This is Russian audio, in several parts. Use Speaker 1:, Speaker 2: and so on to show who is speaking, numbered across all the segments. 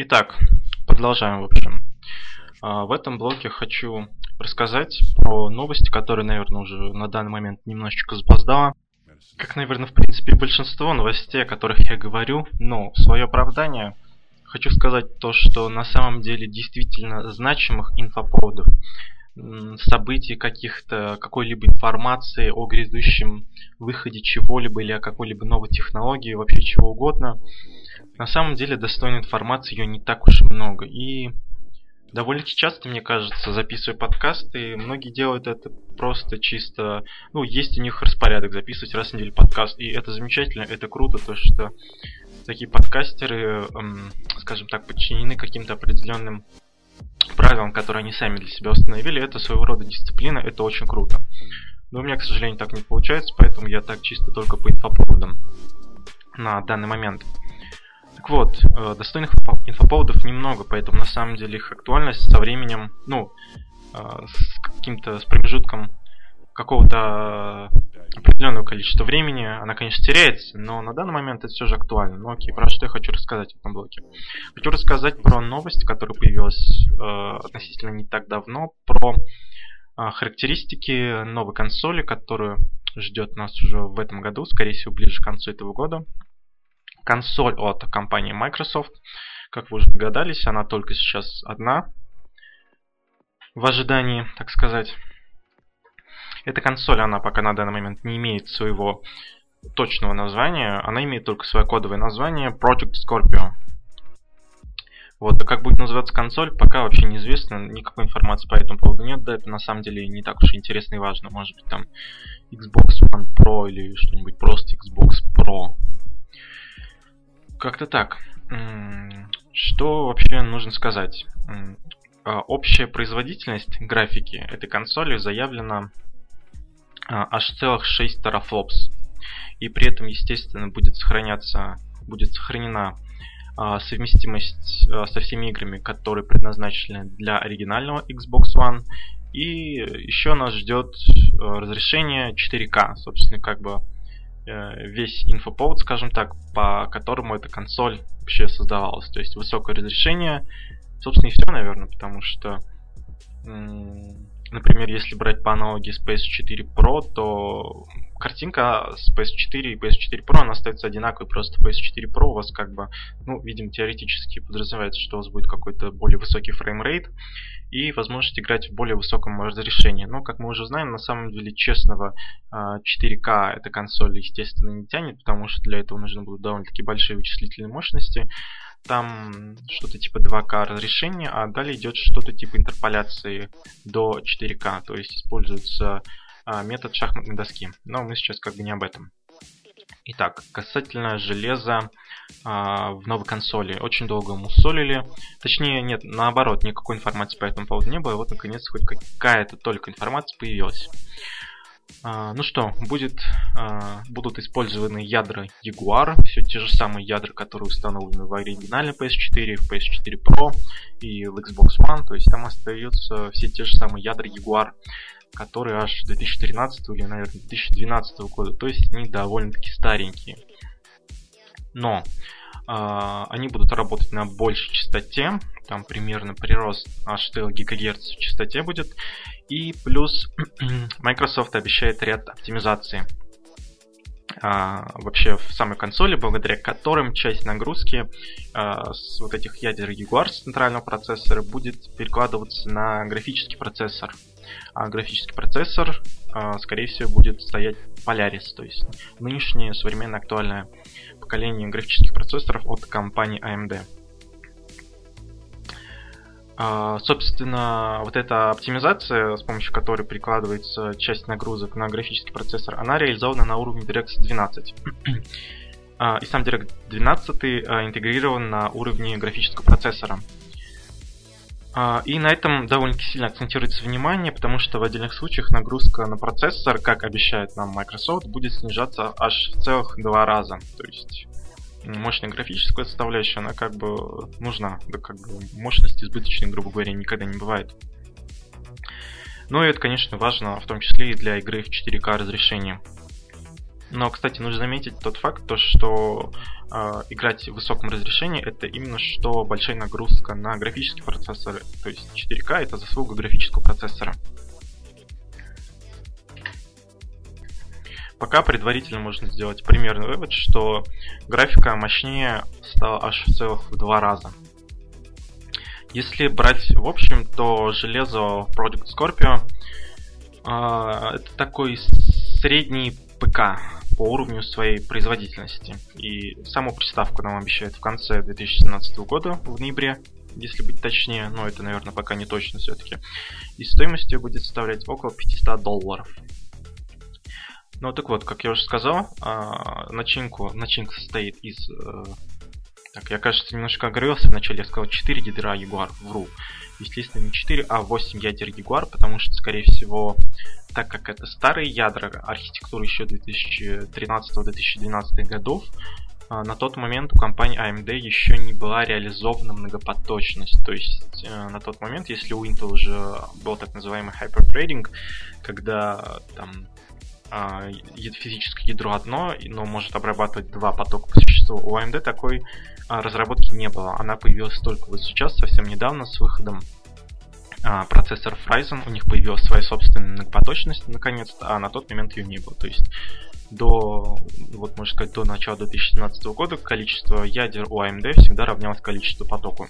Speaker 1: Итак, продолжаем, в общем. А, в этом блоке хочу рассказать про новости, которые, наверное, уже на данный момент немножечко запоздала. Как, наверное, в принципе, большинство новостей, о которых я говорю, но в свое оправдание хочу сказать то, что на самом деле действительно значимых инфоповодов событий каких-то, какой-либо информации о грядущем выходе чего-либо или о какой-либо новой технологии, вообще чего угодно. На самом деле достойной информации ее не так уж и много. И довольно-таки часто, мне кажется, записывая подкасты, многие делают это просто чисто... Ну, есть у них распорядок записывать раз в неделю подкаст, и это замечательно, это круто, то что такие подкастеры, эм, скажем так, подчинены каким-то определенным правилам, которые они сами для себя установили, это своего рода дисциплина, это очень круто. Но у меня, к сожалению, так не получается, поэтому я так чисто только по инфоповодам на данный момент. Так вот, э, достойных инфоповодов немного, поэтому на самом деле их актуальность со временем, ну, э, с каким-то, с промежутком какого-то определенного количества времени, она, конечно, теряется, но на данный момент это все же актуально. Ну окей, про что я хочу рассказать в этом блоке? Хочу рассказать про новость, которая появилась э, относительно не так давно, про э, характеристики новой консоли, которую ждет нас уже в этом году, скорее всего, ближе к концу этого года. Консоль от компании Microsoft. Как вы уже догадались, она только сейчас одна в ожидании, так сказать. Эта консоль, она пока на данный момент не имеет своего точного названия, она имеет только свое кодовое название Project Scorpio. Вот, а как будет называться консоль, пока вообще неизвестно, никакой информации по этому поводу нет, да, это на самом деле не так уж интересно и важно, может быть там Xbox One Pro или что-нибудь просто Xbox Pro. Как-то так. Что вообще нужно сказать? А, общая производительность графики этой консоли заявлена а, аж целых 6 терафлопс. И при этом, естественно, будет сохраняться, будет сохранена а, совместимость со всеми играми, которые предназначены для оригинального Xbox One. И еще нас ждет разрешение 4К, собственно, как бы весь инфоповод, скажем так, по которому эта консоль вообще создавалась. То есть высокое разрешение, собственно, и все, наверное, потому что Например, если брать по аналогии с PS4 Pro, то картинка с PS4 и PS4 Pro, она остается одинаковой, просто PS4 Pro у вас как бы, ну, видимо, теоретически подразумевается, что у вас будет какой-то более высокий фреймрейт и возможность играть в более высоком разрешении. Но, как мы уже знаем, на самом деле честного 4К а, эта консоль, естественно, не тянет, потому что для этого нужны будут довольно-таки большие вычислительные мощности. Там что-то типа 2К разрешения, а далее идет что-то типа интерполяции до 4К, то есть используется а, метод шахматной доски. Но мы сейчас как бы не об этом. Итак, касательно железа а, в новой консоли. Очень долго мусолили. Точнее, нет, наоборот, никакой информации по этому поводу не было. И вот, наконец, хоть какая-то только информация появилась. А, ну что, будет, а, будут использованы ядра Jaguar, все те же самые ядра, которые установлены в оригинальной PS4, в PS4 Pro и в Xbox One, то есть там остаются все те же самые ядра Jaguar, которые аж 2013 или, наверное, 2012 года, то есть они довольно-таки старенькие. Но э, они будут работать на большей частоте, там примерно прирост аж 4 ГГц в частоте будет, и плюс Microsoft обещает ряд оптимизации а, вообще в самой консоли, благодаря которым часть нагрузки а, с вот этих ядер Jaguar с центрального процессора будет перекладываться на графический процессор. А графический процессор, а, скорее всего, будет стоять Polaris, то есть нынешнее современное актуальное поколение графических процессоров от компании AMD. А, собственно, вот эта оптимизация, с помощью которой прикладывается часть нагрузок на графический процессор, она реализована на уровне DirectX 12. А, и сам DirectX 12 а, интегрирован на уровне графического процессора. И на этом довольно сильно акцентируется внимание, потому что в отдельных случаях нагрузка на процессор, как обещает нам Microsoft, будет снижаться аж в целых два раза. То есть мощная графическая составляющая, она как бы нужна. Да как бы мощность избыточной, грубо говоря, никогда не бывает. Ну и это, конечно, важно, в том числе и для игры в 4К разрешении. Но, кстати, нужно заметить тот факт, то, что э, играть в высоком разрешении это именно что большая нагрузка на графический процессор. То есть 4К это заслуга графического процессора. Пока предварительно можно сделать примерный вывод, что графика мощнее стала аж в целых в два раза. Если брать в общем, то железо Project Scorpio э, это такой средний ПК по уровню своей производительности. И саму приставку нам обещают в конце 2017 года, в ноябре, если быть точнее, но это, наверное, пока не точно все-таки. И стоимость ее будет составлять около 500 долларов. Ну так вот, как я уже сказал, а, начинку, начинка состоит из... Э, так, я, кажется, немножко оговорился. Вначале я сказал 4 ядра Jaguar, вру. Естественно, не 4, а 8 ядер Jaguar, потому что, скорее всего, так как это старые ядра, архитектуры еще 2013-2012 годов, а, на тот момент у компании AMD еще не была реализована многопоточность. То есть э, на тот момент, если у Intel уже был так называемый hyperthreading, когда там а, физическое ядро одно, но может обрабатывать два потока по существу. У AMD такой а, разработки не было. Она появилась только вот сейчас, совсем недавно, с выходом а, процессоров Ryzen. У них появилась своя собственная многопоточность, наконец-то, а на тот момент ее не было. То есть до, вот можно сказать, до начала 2017 года количество ядер у AMD всегда равнялось количеству потоку.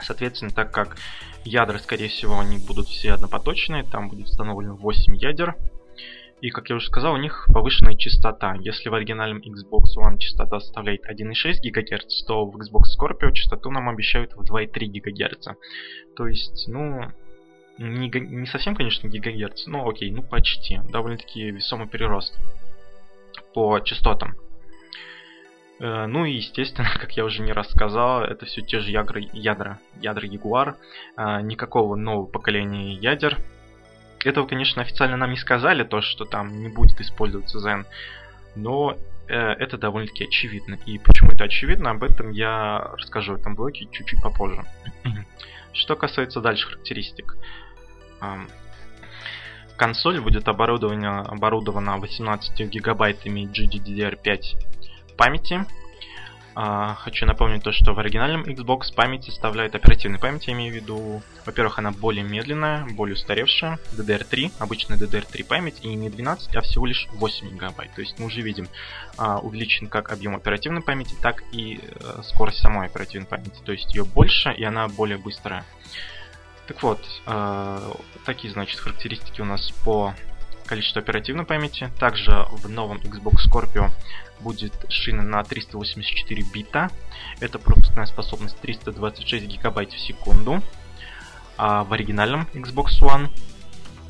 Speaker 1: Соответственно, так как ядра, скорее всего, они будут все однопоточные, там будет установлено 8 ядер, и, как я уже сказал, у них повышенная частота. Если в оригинальном Xbox One частота составляет 1,6 ГГц, то в Xbox Scorpio частоту нам обещают в 2,3 ГГц. То есть, ну, не, не совсем, конечно, ГГц, но окей, ну почти. Довольно-таки весомый перерост по частотам. Э, ну и, естественно, как я уже не раз сказал, это все те же ядра, ядра, ядра Jaguar. Э, никакого нового поколения ядер этого, конечно, официально нам не сказали, то, что там не будет использоваться Zen, но э, это довольно-таки очевидно. И почему это очевидно, об этом я расскажу в этом блоке чуть-чуть попозже. Что касается дальше характеристик. Консоль будет оборудована, оборудована 18 гигабайтами GDDR5 памяти, а, хочу напомнить то, что в оригинальном Xbox память составляет оперативной память, я имею в виду, во-первых, она более медленная, более устаревшая, DDR3, обычная DDR3 память, и не 12, а всего лишь 8 гигабайт. То есть мы уже видим а, увеличен как объем оперативной памяти, так и а, скорость самой оперативной памяти. То есть ее больше, и она более быстрая. Так вот, а, такие, значит, характеристики у нас по количеству оперативной памяти. Также в новом Xbox Scorpio будет шина на 384 бита. Это пропускная способность 326 гигабайт в секунду. А в оригинальном Xbox One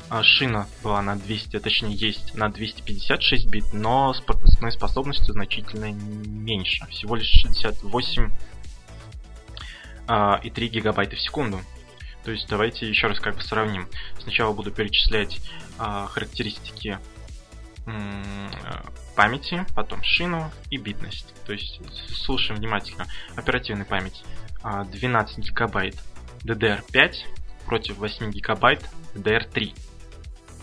Speaker 1: а, шина была на 200, точнее есть на 256 бит, но с пропускной способностью значительно меньше. Всего лишь 68 а, и 3 гигабайта в секунду. То есть давайте еще раз как бы сравним. Сначала буду перечислять характеристики памяти, потом шину и битность. То есть слушаем внимательно. Оперативная память 12 а, гигабайт DDR5 против 8 гигабайт DDR3.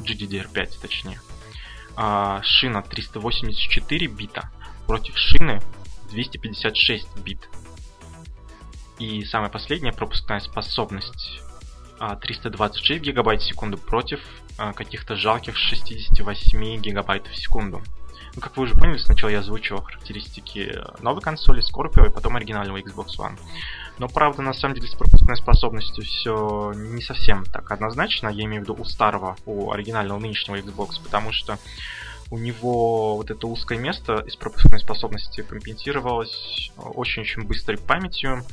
Speaker 1: GDDR5 точнее. А, шина 384 бита против шины 256 бит. И самая последняя пропускная способность 326 гигабайт в секунду против каких-то жалких 68 гигабайт в секунду. Ну, как вы уже поняли, сначала я озвучивал характеристики новой консоли Scorpio и потом оригинального Xbox One. Но, правда, на самом деле с пропускной способностью все не совсем так однозначно. Я имею в виду у старого, у оригинального нынешнего Xbox, потому что у него вот это узкое место из пропускной способности компенсировалось очень-очень быстрой памятью,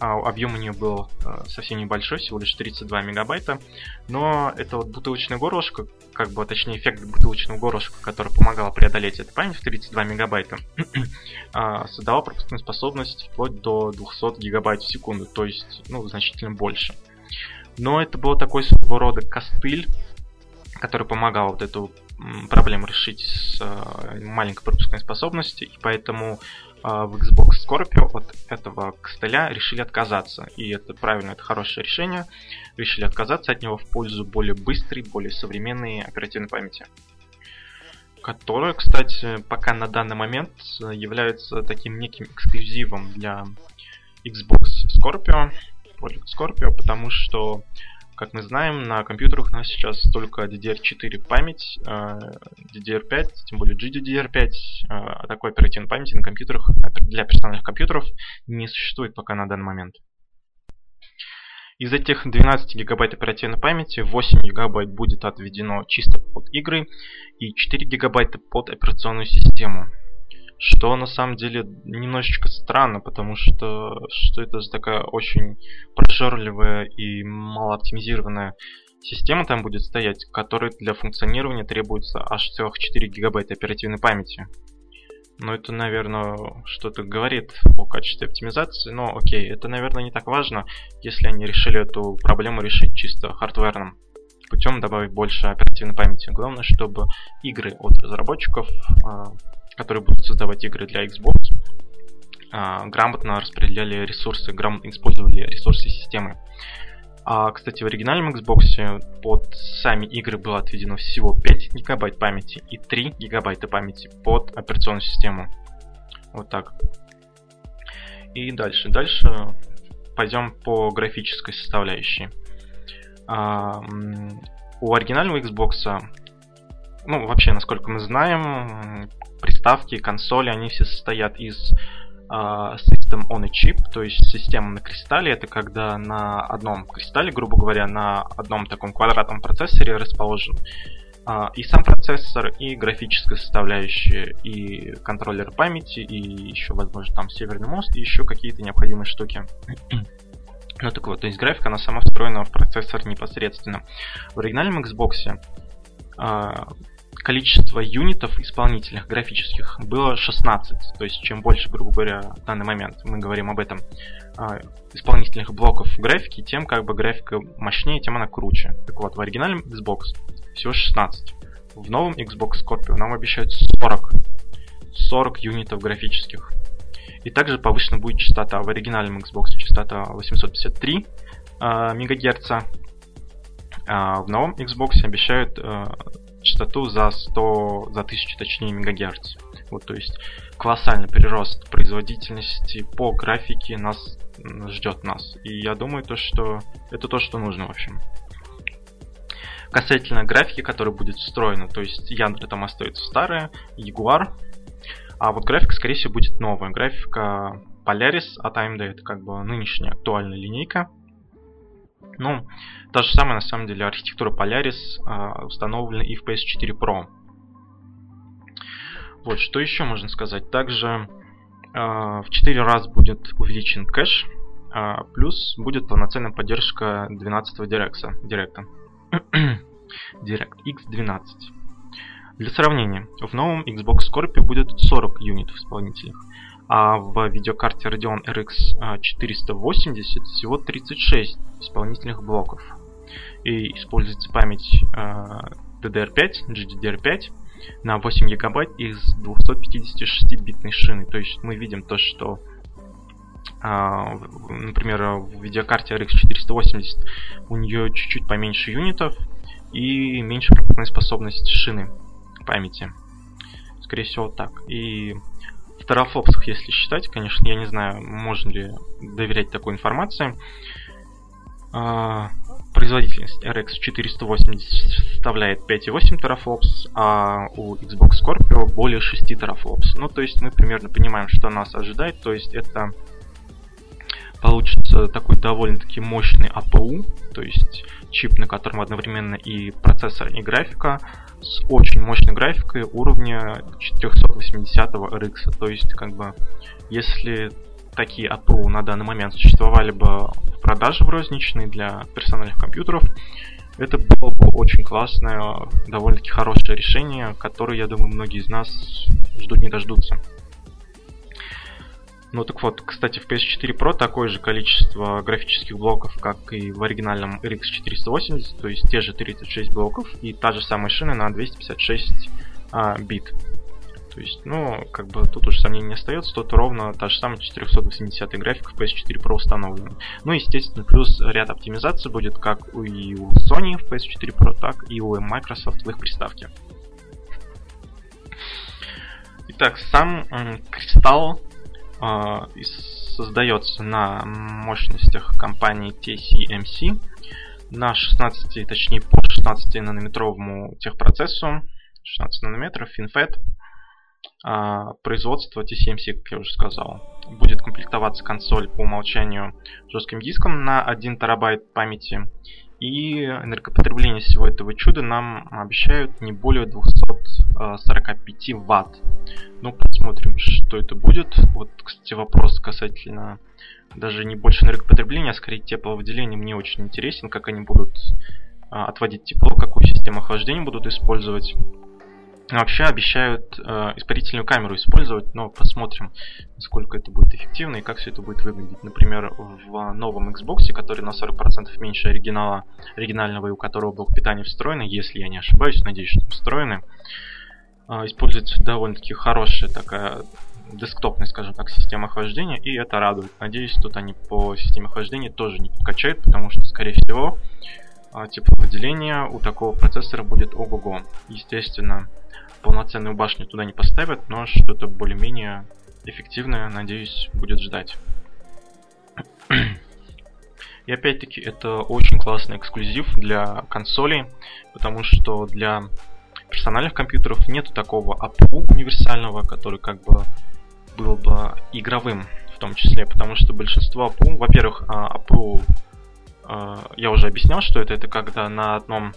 Speaker 1: а объем у нее был э, совсем небольшой, всего лишь 32 мегабайта. Но это вот бутылочное горлышко, как бы, точнее, эффект бутылочного горлышка, который помогал преодолеть эту память в 32 мегабайта, а, создавал пропускную способность вплоть до 200 гигабайт в секунду, то есть, ну, значительно больше. Но это был такой своего рода костыль, который помогал вот эту проблему решить с э, маленькой пропускной способностью, и поэтому а, в Xbox Scorpio от этого костыля решили отказаться. И это правильно, это хорошее решение. Решили отказаться от него в пользу более быстрой, более современной оперативной памяти. которая, кстати, пока на данный момент является таким неким эксклюзивом для Xbox Scorpio, Project Scorpio, потому что, как мы знаем, на компьютерах у нас сейчас только DDR4 память, DDR5, э, тем более GDDR5, э, такой оперативной памяти на компьютерах, для персональных компьютеров не существует пока на данный момент. Из этих 12 гигабайт оперативной памяти 8 гигабайт будет отведено чисто под игры и 4 гигабайта под операционную систему. Что на самом деле немножечко странно, потому что, что это за такая очень прожорливая и мало оптимизированная система там будет стоять, которой для функционирования требуется аж целых 4 гигабайта оперативной памяти. Ну, это, наверное, что-то говорит о качестве оптимизации, но окей, это, наверное, не так важно, если они решили эту проблему решить чисто хардверным путем добавить больше оперативной памяти. Главное, чтобы игры от разработчиков, а, которые будут создавать игры для Xbox, а, грамотно распределяли ресурсы, грамотно использовали ресурсы системы. А, кстати, в оригинальном Xbox под сами игры было отведено всего 5 гигабайт памяти и 3 гигабайта памяти под операционную систему. Вот так. И дальше. Дальше пойдем по графической составляющей. А, у оригинального Xbox, ну, вообще, насколько мы знаем, приставки, консоли, они все состоят из а, System on a Chip, то есть система на кристалле. Это когда на одном кристалле, грубо говоря, на одном таком квадратном процессоре расположен а, и сам процессор, и графическая составляющая, и контроллер памяти, и еще, возможно, там северный мост, и еще какие-то необходимые штуки. Ну так вот, то есть графика, она сама встроена в процессор непосредственно. В оригинальном Xbox а, количество юнитов исполнительных графических было 16. То есть чем больше, грубо говоря, в данный момент мы говорим об этом, а, исполнительных блоков графики, тем как бы графика мощнее, тем она круче. Так вот, в оригинальном Xbox всего 16. В новом Xbox Scorpio нам обещают 40. 40 юнитов графических. И также повышена будет частота. В оригинальном Xbox частота 853 э, МГц. А в новом Xbox обещают э, частоту за 100, за 1000 точнее мегагерц. Вот, то есть колоссальный прирост производительности по графике нас ждет нас. И я думаю, то, что это то, что нужно, в общем. Касательно графики, которая будет встроена, то есть ядра там остается старая, Jaguar, а вот графика, скорее всего, будет новая. Графика Polaris от AMD, это как бы нынешняя актуальная линейка. Ну, та же самая, на самом деле, архитектура Polaris э, установлена и в PS4 Pro. Вот, что еще можно сказать? Также э, в 4 раза будет увеличен кэш, э, плюс будет полноценная поддержка 12 Direct. Direct. Direct X12. Для сравнения, в новом Xbox Scorpio будет 40 юнитов исполнительных, а в видеокарте Radeon RX 480 всего 36 исполнительных блоков. И используется память DDR5, GDDR5 на 8 гигабайт из 256-битной шины. То есть мы видим то, что например, в видеокарте RX 480 у нее чуть-чуть поменьше юнитов и меньше пропускной способность шины памяти. Скорее всего, так. И в терафлопсах, если считать, конечно, я не знаю, можно ли доверять такой информации. А, производительность RX 480 составляет 5,8 терафлопс, а у Xbox Scorpio более 6 терафлопс. Ну, то есть мы примерно понимаем, что нас ожидает. То есть это получится такой довольно-таки мощный APU, то есть чип, на котором одновременно и процессор, и графика, с очень мощной графикой уровня 480 RX. То есть, как бы, если такие APU на данный момент существовали бы в продаже в розничной для персональных компьютеров, это было бы очень классное, довольно-таки хорошее решение, которое, я думаю, многие из нас ждут не дождутся. Ну так вот, кстати, в PS4 Pro такое же количество графических блоков, как и в оригинальном RX 480, то есть те же 36 блоков и та же самая шина на 256 а, бит. То есть, ну, как бы тут уже сомнений не остается, тут ровно та же самая 480 графика в PS4 Pro установлена. Ну, естественно, плюс ряд оптимизаций будет как и у Sony в PS4 Pro, так и у Microsoft в их приставке. Итак, сам кристалл э, создается на мощностях компании TCMC на 16, точнее по 16 нанометровому техпроцессу, 16 нанометров, FinFET, а, производство TCMC, как я уже сказал. Будет комплектоваться консоль по умолчанию жестким диском на 1 терабайт памяти. И энергопотребление всего этого чуда нам обещают не более 245 ватт. Ну, посмотрим, что это будет. Вот, кстати, вопрос касательно даже не больше энергопотребления, а скорее тепловыделения мне очень интересен, как они будут а, отводить тепло, какую систему охлаждения будут использовать. Вообще обещают э, испарительную камеру использовать, но посмотрим, насколько это будет эффективно и как все это будет выглядеть. Например, в новом Xbox, который на 40% меньше оригинала, оригинального и у которого блок питания встроенный, если я не ошибаюсь, надеюсь, что встроены, э, используется довольно-таки хорошая такая десктопная, скажем так, система охлаждения, и это радует. Надеюсь, тут они по системе охлаждения тоже не подкачают, потому что, скорее всего, э, тепловыделение у такого процессора будет ого-го. Естественно, полноценную башню туда не поставят, но что-то более-менее эффективное, надеюсь, будет ждать. И опять-таки это очень классный эксклюзив для консолей, потому что для персональных компьютеров нет такого APU универсального, который как бы был бы игровым в том числе, потому что большинство APU, во-первых, а, а, я уже объяснял, что это, это когда на одном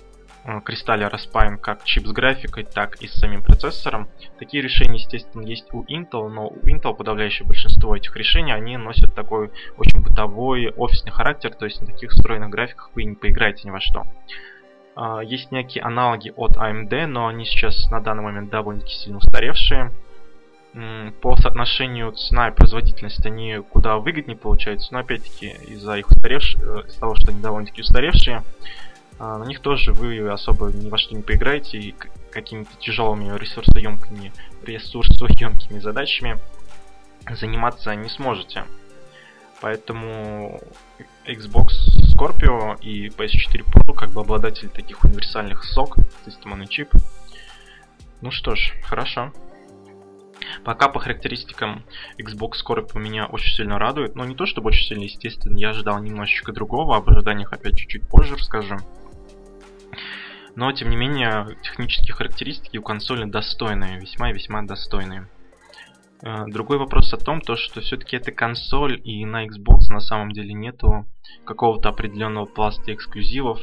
Speaker 1: кристалле распаян как чип с графикой, так и с самим процессором. Такие решения, естественно, есть у Intel, но у Intel подавляющее большинство этих решений, они носят такой очень бытовой офисный характер, то есть на таких встроенных графиках вы не поиграете ни во что. А, есть некие аналоги от AMD, но они сейчас на данный момент довольно-таки сильно устаревшие. По соотношению цена и производительность они куда выгоднее получаются, но опять-таки из-за их устаревш... Э, из того, что они довольно-таки устаревшие, а, на них тоже вы особо ни во что не поиграете и какими-то тяжелыми ресурсоемкими, ресурсоемкими задачами заниматься не сможете. Поэтому Xbox Scorpio и PS4 Pro как бы обладатели таких универсальных SOC, System on a. Ну что ж, хорошо. Пока по характеристикам Xbox Scorpio меня очень сильно радует, но не то чтобы очень сильно, естественно, я ожидал немножечко другого, об ожиданиях опять чуть-чуть позже расскажу. Но, тем не менее, технические характеристики у консоли достойные, весьма и весьма достойные. Э, другой вопрос о том, то, что все-таки это консоль, и на Xbox на самом деле нету какого-то определенного пласта эксклюзивов,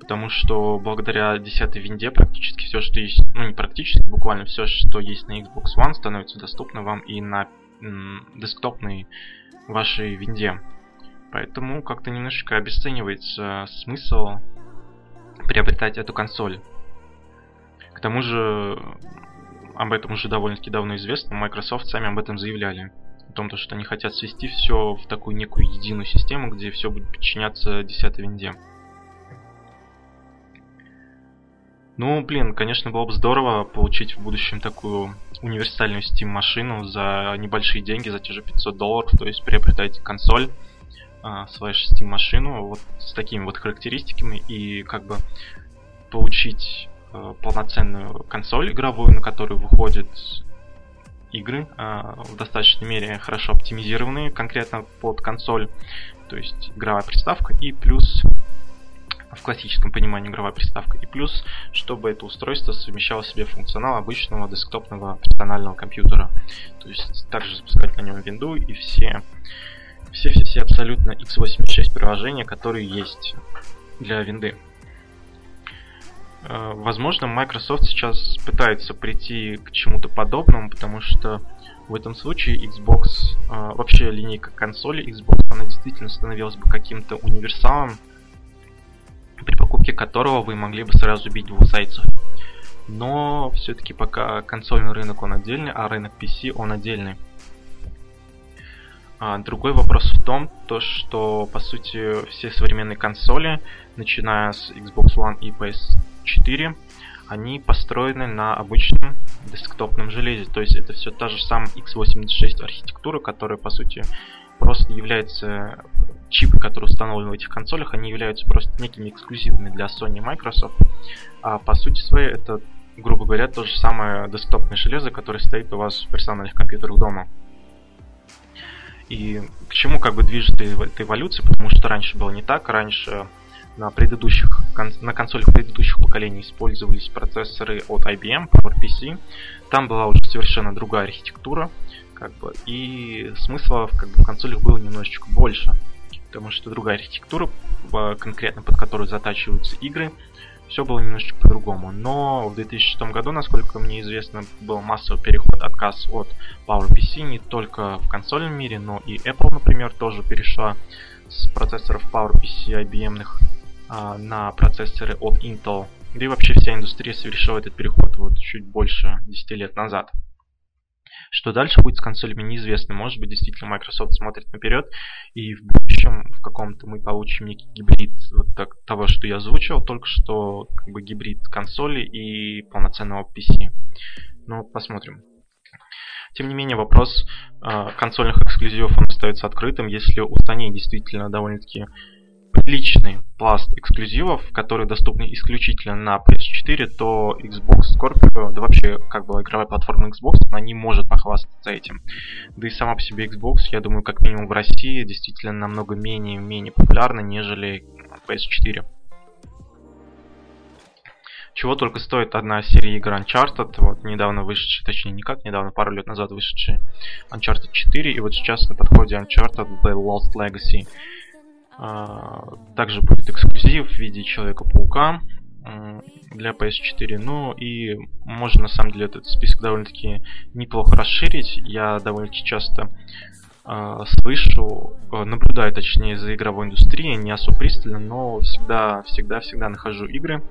Speaker 1: потому что благодаря 10 винде практически все, что есть, ну не практически, буквально все, что есть на Xbox One, становится доступно вам и на десктопной вашей винде. Поэтому как-то немножечко обесценивается смысл приобретать эту консоль. К тому же, об этом уже довольно-таки давно известно, Microsoft сами об этом заявляли. О том, что они хотят свести все в такую некую единую систему, где все будет подчиняться 10 винде. Ну, блин, конечно, было бы здорово получить в будущем такую универсальную Steam машину за небольшие деньги, за те же 500 долларов, то есть приобретать консоль, а, слэш Steam машину вот с такими вот характеристиками и как бы получить э, полноценную консоль игровую, на которую выходят игры э, в достаточной мере хорошо оптимизированные конкретно под консоль, то есть игровая приставка и плюс в классическом понимании игровая приставка. И плюс, чтобы это устройство совмещало в себе функционал обычного десктопного персонального компьютера. То есть также запускать на нем винду и все все-все-все абсолютно x86 приложения, которые есть для винды. Э, возможно, Microsoft сейчас пытается прийти к чему-то подобному, потому что в этом случае Xbox, э, вообще линейка консоли Xbox, она действительно становилась бы каким-то универсалом, при покупке которого вы могли бы сразу бить двух зайцев. Но все-таки пока консольный рынок он отдельный, а рынок PC он отдельный. А другой вопрос в том, то, что по сути все современные консоли, начиная с Xbox One и PS4, они построены на обычном десктопном железе. То есть это все та же самая x86 архитектура, которая по сути просто является чипы, которые установлены в этих консолях, они являются просто некими эксклюзивными для Sony и Microsoft. А по сути своей это грубо говоря, то же самое десктопное железо, которое стоит у вас в персональных компьютерах дома. И к чему как бы движется эта эволюция, потому что раньше было не так, раньше на предыдущих на консолях предыдущих поколений использовались процессоры от IBM, PowerPC. Там была уже совершенно другая архитектура, как бы, и смысла как бы, в консолях было немножечко больше, потому что другая архитектура, конкретно под которую затачиваются игры, все было немножечко по-другому. Но в 2006 году, насколько мне известно, был массовый переход, отказ от PowerPC не только в консольном мире, но и Apple, например, тоже перешла с процессоров PowerPC IBM а, на процессоры от Intel. Да и вообще вся индустрия совершила этот переход вот чуть больше 10 лет назад. Что дальше будет с консолями неизвестно. Может быть, действительно Microsoft смотрит наперед, и в будущем в каком-то мы получим некий гибрид вот так, того, что я озвучил только что, как бы гибрид консоли и полноценного PC. Ну, посмотрим. Тем не менее, вопрос э, консольных эксклюзивов он остается открытым. Если у Sony действительно довольно-таки приличный пласт эксклюзивов, которые доступны исключительно на PS4, то Xbox Scorpio, да вообще как бы игровая платформа Xbox, она не может похвастаться этим. Да и сама по себе Xbox, я думаю, как минимум в России, действительно намного менее, менее популярна, нежели PS4. Чего только стоит одна серия игр Uncharted, вот недавно вышедшая, точнее никак, недавно, пару лет назад вышедшая Uncharted 4, и вот сейчас на подходе Uncharted The Lost Legacy. А, также будет эксклюзив в виде Человека-паука для PS4. Ну и можно на самом деле этот список довольно-таки неплохо расширить. Я довольно часто э, слышу, наблюдаю точнее за игровой индустрией, не особо пристально, но всегда, всегда, всегда нахожу игры,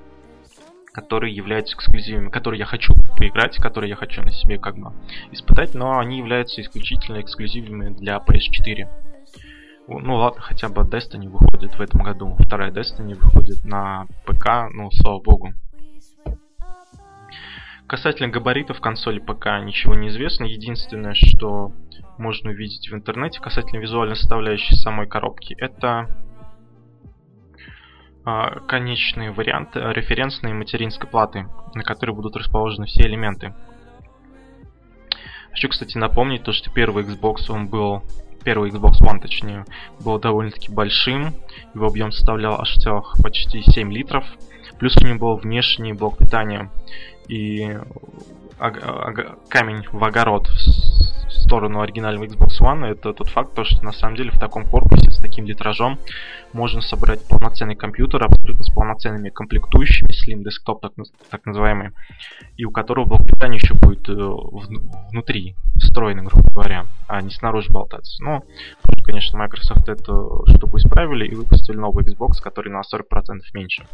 Speaker 1: которые являются эксклюзивами, которые я хочу поиграть, которые я хочу на себе как бы испытать, но они являются исключительно эксклюзивными для PS4 ну ладно, хотя бы Destiny выходит в этом году. Вторая Destiny выходит на ПК, ну, слава богу. Касательно габаритов консоли ПК ничего не известно. Единственное, что можно увидеть в интернете касательно визуальной составляющей самой коробки, это э, конечные варианты референсной материнской платы, на которой будут расположены все элементы. Хочу, кстати, напомнить то, что первый Xbox он был первый Xbox One, точнее, был довольно-таки большим. Его объем составлял аж целых почти 7 литров. Плюс у него был внешний блок питания и камень в огород в сторону оригинального Xbox One, это тот факт, то, что на самом деле в таком корпусе с таким литражом можно собрать полноценный компьютер абсолютно с полноценными комплектующими, Slim Desktop так, так называемый, и у которого блок питания еще будет э, внутри, встроенный, грубо говоря, а не снаружи болтаться. Но, конечно, Microsoft эту штуку исправили и выпустили новый Xbox, который на 40% меньше.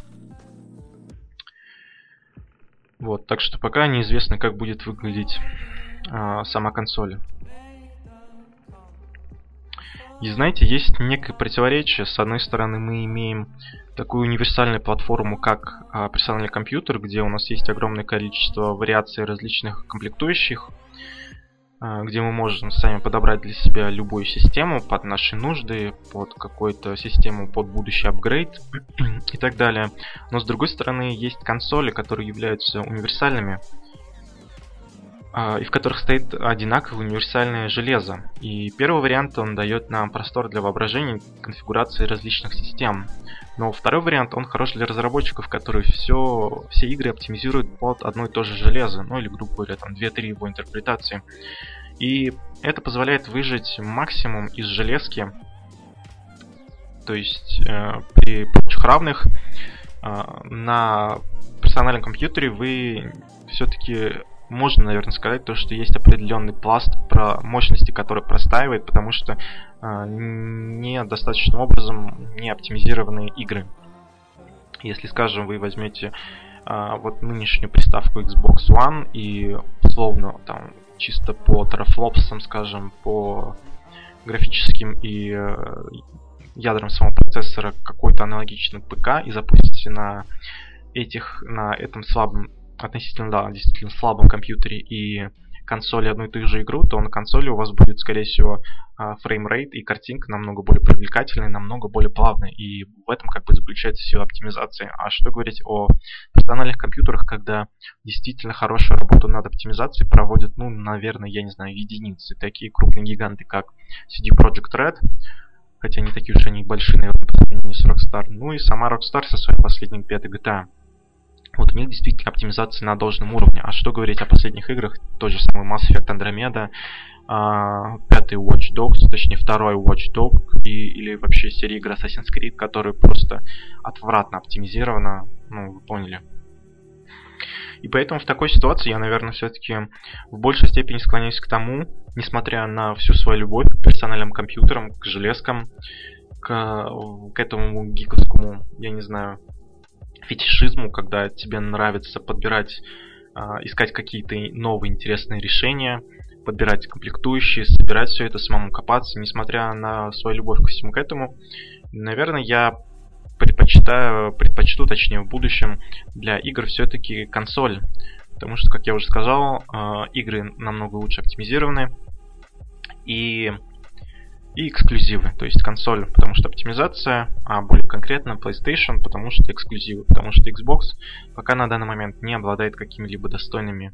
Speaker 1: Вот, так что пока неизвестно, как будет выглядеть э, сама консоль. И знаете, есть некое противоречие. С одной стороны, мы имеем такую универсальную платформу, как э, персональный компьютер, где у нас есть огромное количество вариаций различных комплектующих, где мы можем сами подобрать для себя любую систему под наши нужды, под какую-то систему, под будущий апгрейд и так далее. Но с другой стороны, есть консоли, которые являются универсальными, а, и в которых стоит одинаковое универсальное железо. И первый вариант, он дает нам простор для воображения конфигурации различных систем. Но второй вариант, он хорош для разработчиков, которые все, все игры оптимизируют под одно и то же железо, ну или, грубо говоря, там 2-3 его интерпретации. И это позволяет выжать максимум из железки, то есть э, при прочих равных э, на персональном компьютере вы все-таки можно, наверное, сказать то, что есть определенный пласт про мощности, который простаивает, потому что э, не достаточным образом не оптимизированные игры. Если, скажем, вы возьмете э, вот нынешнюю приставку Xbox One и условно там чисто по терафлопсам, скажем, по графическим и э, ядрам самого процессора какой-то аналогичный ПК и запустите на этих, на этом слабом относительно, да, действительно слабом компьютере и консоли одну и ту же игру, то на консоли у вас будет, скорее всего, фреймрейт и картинка намного более привлекательная, намного более плавная. И в этом как бы заключается сила оптимизации. А что говорить о персональных компьютерах, когда действительно хорошую работу над оптимизацией проводят, ну, наверное, я не знаю, единицы. Такие крупные гиганты, как CD Projekt Red, хотя не такие уж они большие, наверное, по сравнению с Rockstar. Ну и сама Rockstar со своей последней пятой GTA. Вот у них действительно оптимизация на должном уровне. А что говорить о последних играх? Тот же самый Mass Effect Andromeda, а, пятый Watch Dogs, точнее второй Watch Dog и, или вообще серия игр Assassin's Creed, которая просто отвратно оптимизирована, ну, вы поняли. И поэтому в такой ситуации я, наверное, все-таки в большей степени склоняюсь к тому, несмотря на всю свою любовь к персональным компьютерам, к железкам, к, к этому гиковскому, я не знаю, фетишизму, когда тебе нравится подбирать, а, искать какие-то новые интересные решения – подбирать комплектующие, собирать все это, самому копаться, несмотря на свою любовь ко всему к этому. Наверное, я предпочитаю, предпочту, точнее, в будущем для игр все-таки консоль. Потому что, как я уже сказал, э, игры намного лучше оптимизированы. И, и эксклюзивы, то есть консоль, потому что оптимизация, а более конкретно PlayStation, потому что эксклюзивы, потому что Xbox пока на данный момент не обладает какими-либо достойными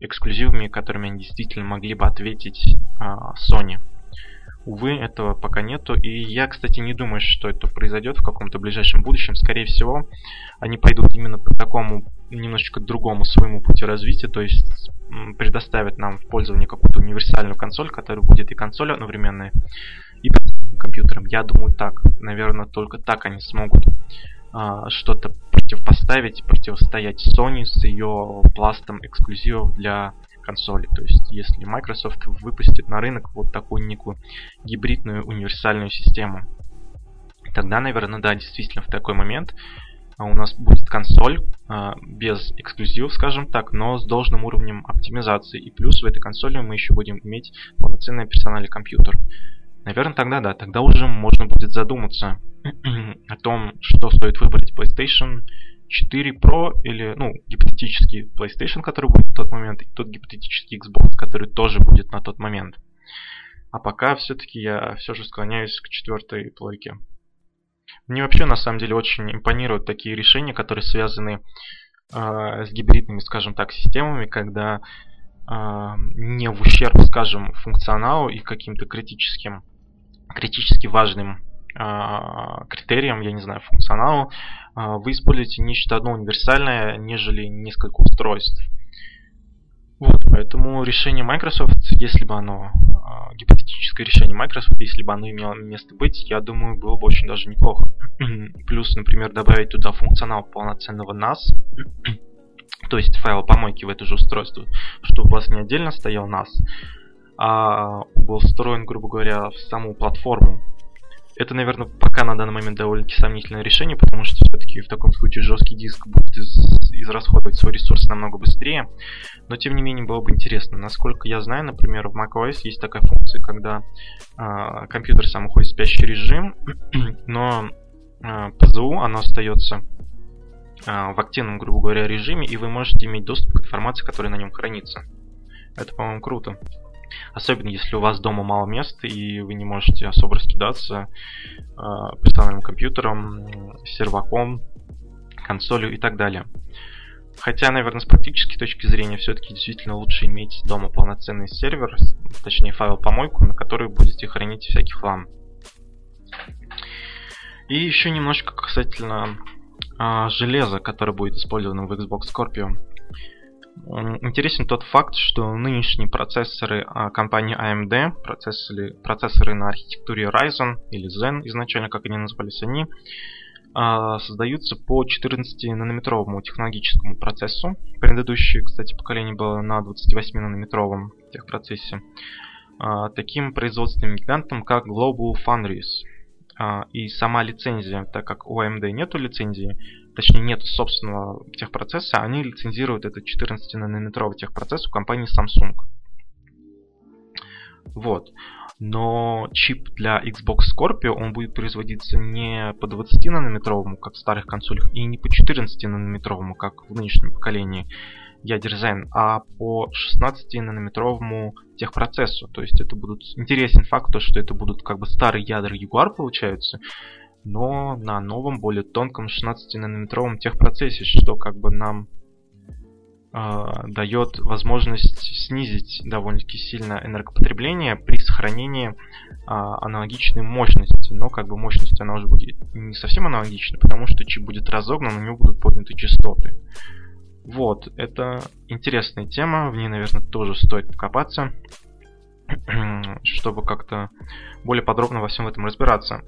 Speaker 1: эксклюзивами, которыми они действительно могли бы ответить а, Sony. Увы, этого пока нету. И я, кстати, не думаю, что это произойдет в каком-то ближайшем будущем. Скорее всего, они пойдут именно по такому немножечко другому своему пути развития, то есть предоставят нам в пользование какую-то универсальную консоль, которая будет и консоль одновременная, и компьютером. Я думаю так. Наверное, только так они смогут а, что-то противопоставить, противостоять Sony с ее пластом эксклюзивов для консоли. То есть, если Microsoft выпустит на рынок вот такую некую гибридную универсальную систему, тогда, наверное, да, действительно в такой момент а, у нас будет консоль а, без эксклюзивов, скажем так, но с должным уровнем оптимизации. И плюс в этой консоли мы еще будем иметь полноценный персональный компьютер. Наверное, тогда да, тогда уже можно будет задуматься о том, что стоит выбрать PlayStation 4 Pro или, ну, гипотетический PlayStation, который будет в тот момент, и тот гипотетический Xbox, который тоже будет на тот момент. А пока все-таки я все же склоняюсь к четвертой плойке. Мне вообще на самом деле очень импонируют такие решения, которые связаны э, с гибридными, скажем так, системами, когда э, не в ущерб, скажем, функционалу и каким-то критическим критически важным э, критерием, я не знаю, функционалу, э, вы используете нечто одно универсальное, нежели несколько устройств. Вот, поэтому решение Microsoft, если бы оно, э, гипотетическое решение Microsoft, если бы оно имело место быть, я думаю, было бы очень даже неплохо. Плюс, например, добавить туда функционал полноценного NAS, то есть файл помойки в это же устройство, чтобы у вас не отдельно стоял NAS, а был встроен, грубо говоря, в саму платформу. Это, наверное, пока на данный момент довольно-таки сомнительное решение, потому что все-таки в таком случае жесткий диск будет из израсходовать свой ресурс намного быстрее. Но тем не менее было бы интересно. Насколько я знаю, например, в macOS есть такая функция, когда э, компьютер сам уходит в спящий режим, но э, ПЗУ оно остается э, в активном, грубо говоря, режиме, и вы можете иметь доступ к информации, которая на нем хранится. Это, по-моему, круто. Особенно если у вас дома мало места и вы не можете особо раскидаться э, персональным компьютером, серваком, консолью и так далее. Хотя, наверное, с практической точки зрения все-таки действительно лучше иметь дома полноценный сервер, точнее файл-помойку, на которой будете хранить всякий хлам. И еще немножко касательно а, железа, которое будет использовано в Xbox Scorpio. Интересен тот факт, что нынешние процессоры а, компании AMD, процессоры, процессоры на архитектуре Ryzen или Zen, изначально как они назывались, они а, создаются по 14-нанометровому технологическому процессу. Предыдущее, кстати, поколение было на 28-нанометровом техпроцессе. А, таким производственным гигантом, как Global Foundries. И сама лицензия, так как у AMD нету лицензии, точнее нет собственного техпроцесса, они лицензируют этот 14-нанометровый техпроцесс у компании Samsung. Вот. Но чип для Xbox Scorpio, он будет производиться не по 20-нанометровому, как в старых консолях, и не по 14-нанометровому, как в нынешнем поколении ядер Zen, а по 16-нанометровому техпроцессу. То есть это будут интересен факт, то, что это будут как бы старые ядра Jaguar получаются, но на новом, более тонком 16-нанометровом техпроцессе, что как бы нам э, дает возможность снизить довольно-таки сильно энергопотребление при сохранении э, аналогичной мощности. Но как бы мощность она уже будет не совсем аналогична, потому что чип будет разогнан, у него будут подняты частоты. Вот, это интересная тема, в ней, наверное, тоже стоит покопаться, чтобы как-то более подробно во всем этом разбираться.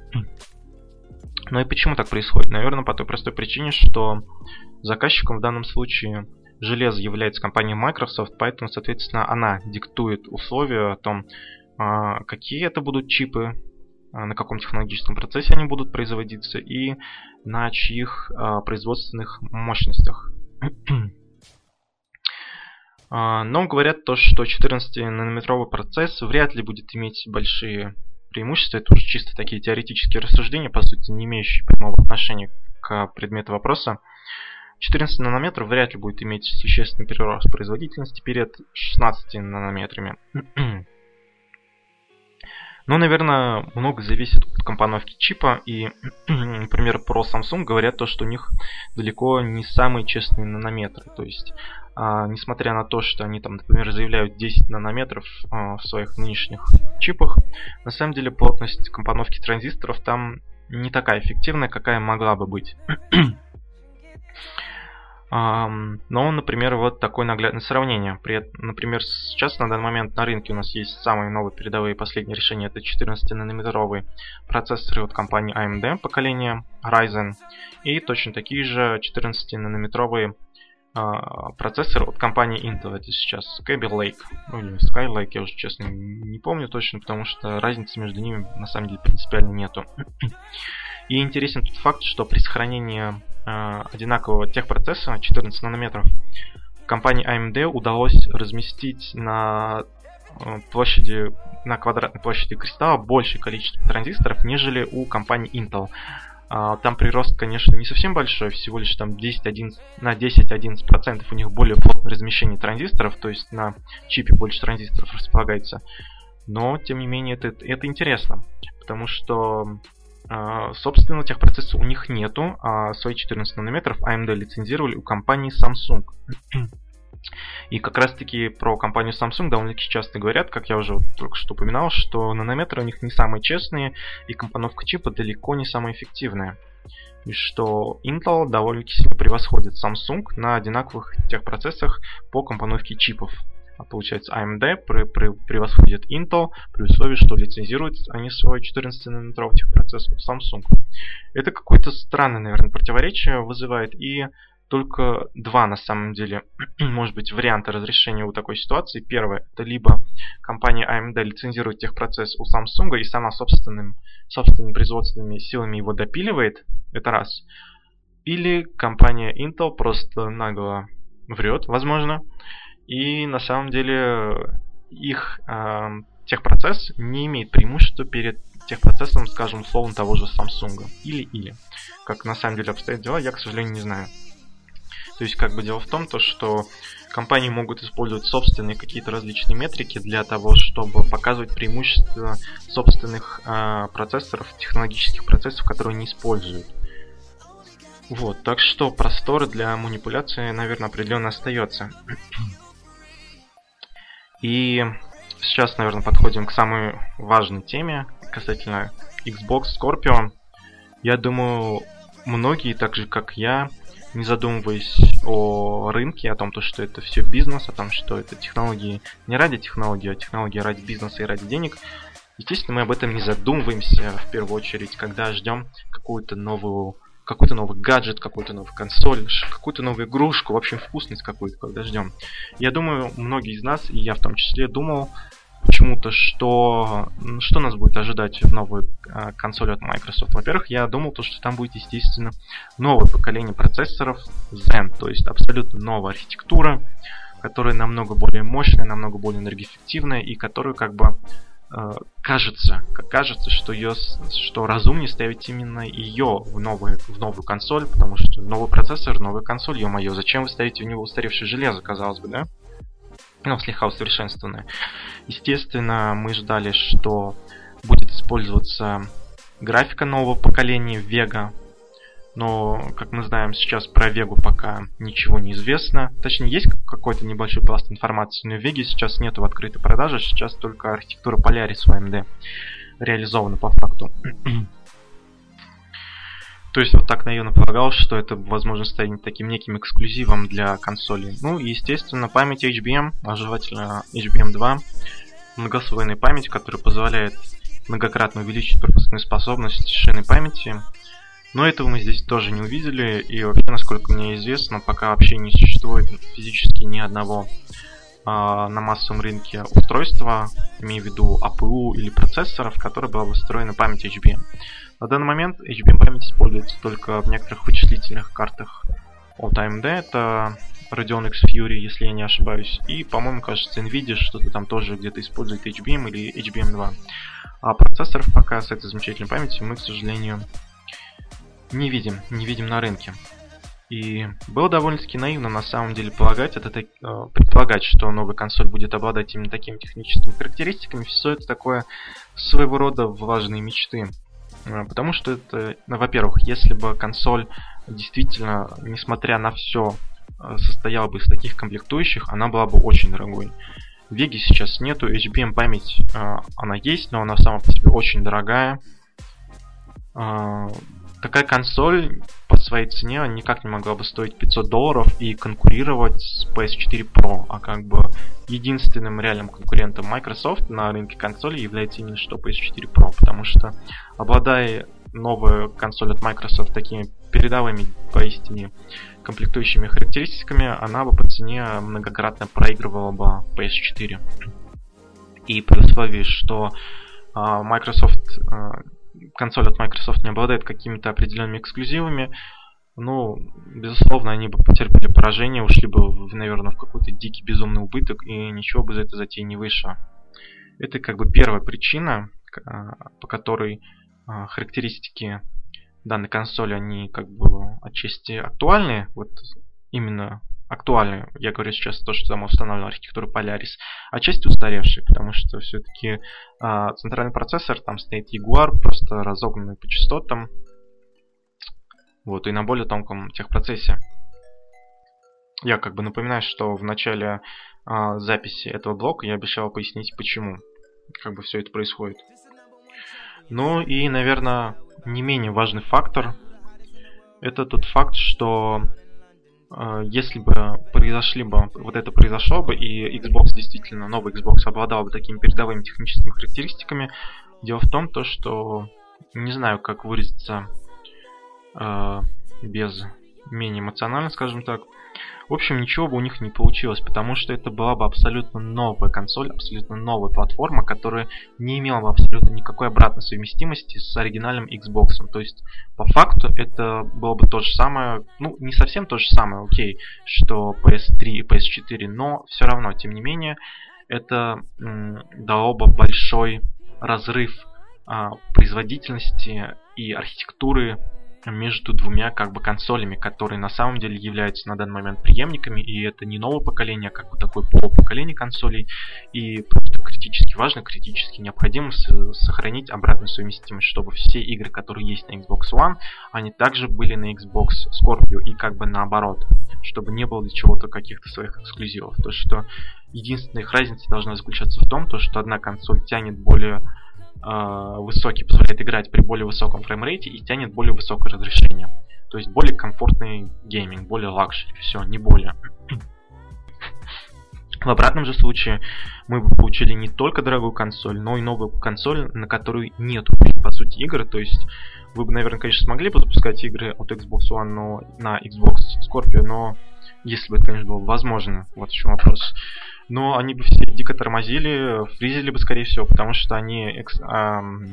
Speaker 1: Ну и почему так происходит? Наверное, по той простой причине, что заказчиком в данном случае железо является компания Microsoft, поэтому, соответственно, она диктует условия о том, а, какие это будут чипы, а, на каком технологическом процессе они будут производиться и на чьих а, производственных мощностях. Но говорят то, что 14-нанометровый процесс вряд ли будет иметь большие преимущества. Это уже чисто такие теоретические рассуждения, по сути, не имеющие прямого отношения к предмету вопроса. 14 нанометров вряд ли будет иметь существенный прирост производительности перед 16 нанометрами. Но, наверное, много зависит от компоновки чипа. И, например, про Samsung говорят то, что у них далеко не самые честные нанометры. То есть, а, несмотря на то, что они там, например, заявляют 10 нанометров а, в своих нынешних чипах, на самом деле плотность компоновки транзисторов там не такая эффективная, какая могла бы быть. Но, например, вот такое наглядное сравнение. При, например, сейчас на данный момент на рынке у нас есть самые новые передовые последние решения. Это 14-нанометровые процессоры от компании AMD поколения Ryzen. И точно такие же 14-нанометровые а, процессоры от компании Intel. Это сейчас Kaby Lake. Ну или Skylake, я уже честно не помню точно, потому что разницы между ними на самом деле принципиально нету. И интересен тот факт, что при сохранении э, одинакового техпроцесса 14 нанометров компании AMD удалось разместить на э, площади на квадратной площади кристалла большее количество транзисторов, нежели у компании Intel. Э, там прирост, конечно, не совсем большой, всего лишь там 10, 11, на 10-11% у них более плотное размещение транзисторов, то есть на чипе больше транзисторов располагается. Но, тем не менее, это, это интересно, потому что а, собственно, техпроцесса у них нету, а свои 14 нанометров AMD лицензировали у компании Samsung. И как раз таки про компанию Samsung довольно-таки часто говорят, как я уже вот только что упоминал, что нанометры у них не самые честные, и компоновка чипа далеко не самая эффективная. И что Intel довольно-таки сильно превосходит Samsung на одинаковых техпроцессах по компоновке чипов. А получается AMD превосходит Intel при условии, что лицензируют они свой 14-нанометровый техпроцессор Samsung. Это какое-то странное, наверное, противоречие вызывает и только два, на самом деле, может быть, варианта разрешения у такой ситуации. Первое, это либо компания AMD лицензирует техпроцесс у Samsung и сама собственным, собственными производственными силами его допиливает, это раз. Или компания Intel просто нагло врет, возможно, и на самом деле их э, техпроцесс не имеет преимущества перед техпроцессом, скажем, условно того же Samsung. Или-или. Как на самом деле обстоят дела, я, к сожалению, не знаю. То есть, как бы дело в том, то, что компании могут использовать собственные какие-то различные метрики для того, чтобы показывать преимущества собственных э, процессоров, технологических процессов, которые они используют. Вот, так что простор для манипуляции, наверное, определенно остается. И сейчас, наверное, подходим к самой важной теме касательно Xbox Scorpio. Я думаю, многие, так же как я, не задумываясь о рынке, о том, то, что это все бизнес, о том, что это технологии не ради технологии, а технологии ради бизнеса и ради денег, естественно, мы об этом не задумываемся в первую очередь, когда ждем какую-то новую какой-то новый гаджет, какую-то новую консоль, какую-то новую игрушку, в общем, вкусность какую-то, когда ждем. Я думаю, многие из нас, и я в том числе, думал почему-то, что, что нас будет ожидать в новой э, консоли от Microsoft. Во-первых, я думал, то, что там будет, естественно, новое поколение процессоров Zen, то есть абсолютно новая архитектура, которая намного более мощная, намного более энергоэффективная и которую как бы Э, кажется, кажется, что ее, что разумнее ставить именно ее в новую, в новую консоль, потому что новый процессор, новая консоль, ё-моё, зачем вы ставите в него устаревшее железо, казалось бы, да? Ну, слегка усовершенствованное. Естественно, мы ждали, что будет использоваться графика нового поколения Vega. Но, как мы знаем, сейчас про Вегу пока ничего не известно. Точнее, есть какой-то небольшой пласт информации, но Веги сейчас нету в открытой продаже, сейчас только архитектура Polaris в AMD реализована по факту. То есть вот так наивно полагал, что это, возможно, станет таким неким эксклюзивом для консолей. Ну и, естественно, память HBM, а желательно HBM 2, многослойная память, которая позволяет многократно увеличить пропускную способность шины памяти. Но этого мы здесь тоже не увидели, и вообще, насколько мне известно, пока вообще не существует физически ни одного а, на массовом рынке устройства, имею в виду APU или процессоров, которое было бы встроена память HBM. На данный момент HBM память используется только в некоторых вычислительных картах от AMD. Это Radeon X Fury, если я не ошибаюсь. И, по-моему, кажется, Nvidia что-то там тоже где-то использует HBM или HBM2. А процессоров пока с этой замечательной памятью мы, к сожалению, не видим. Не видим на рынке. И было довольно-таки наивно на самом деле полагать, это, э, предполагать, что новая консоль будет обладать именно такими техническими характеристиками. Все это такое своего рода влажные мечты. Э, потому что это, ну, во-первых, если бы консоль действительно, несмотря на все, э, состояла бы из таких комплектующих, она была бы очень дорогой. В Веге сейчас нету, HBM память э, она есть, но она сама по себе очень дорогая. Такая консоль по своей цене никак не могла бы стоить 500 долларов и конкурировать с PS4 Pro, а как бы единственным реальным конкурентом Microsoft на рынке консолей является именно что PS4 Pro, потому что обладая новая консоль от Microsoft такими передовыми поистине комплектующими характеристиками, она бы по цене многократно проигрывала бы PS4. И при условии, что uh, Microsoft uh, консоль от Microsoft не обладает какими-то определенными эксклюзивами, ну, безусловно, они бы потерпели поражение, ушли бы, в, наверное, в какой-то дикий безумный убыток, и ничего бы за это затеи не вышло. Это как бы первая причина, а, по которой а, характеристики данной консоли, они как бы отчасти актуальны, вот именно актуальны, я говорю сейчас то, что там установлена архитектура Polaris, а часть устаревшие, потому что все-таки э, центральный процессор, там стоит Jaguar, просто разогнанный по частотам, вот, и на более тонком техпроцессе. Я как бы напоминаю, что в начале э, записи этого блока я обещал пояснить, почему как бы все это происходит. Ну и, наверное, не менее важный фактор это тот факт, что а, если бы произошли бы, вот это произошло бы, и Xbox действительно, новый Xbox обладал бы такими передовыми техническими характеристиками, дело в том, то, что не знаю, как выразиться э, без менее эмоционально, скажем так, в общем, ничего бы у них не получилось, потому что это была бы абсолютно новая консоль, абсолютно новая платформа, которая не имела бы абсолютно никакой обратной совместимости с оригинальным Xbox. То есть, по факту, это было бы то же самое, ну, не совсем то же самое, окей, что PS3 и PS4, но все равно, тем не менее, это дало бы большой разрыв а, производительности и архитектуры между двумя как бы консолями, которые на самом деле являются на данный момент преемниками, и это не новое поколение, а как бы такое полупоколение консолей, и просто критически важно, критически необходимо сохранить обратную совместимость, чтобы все игры, которые есть на Xbox One, они также были на Xbox Scorpio, и как бы наоборот, чтобы не было для чего-то каких-то своих эксклюзивов. То, что единственная их разница должна заключаться в том, то, что одна консоль тянет более высокий, позволяет играть при более высоком фреймрейте и тянет более высокое разрешение. То есть более комфортный гейминг, более luxury, все, не более. В обратном же случае мы бы получили не только дорогую консоль, но и новую консоль, на которой нет по сути игр. То есть вы бы, наверное, конечно, смогли бы запускать игры от Xbox One но, на Xbox Scorpio, но если бы это, конечно, было возможно, вот в чем вопрос но они бы все дико тормозили, фризили бы, скорее всего, потому что они экс, эм,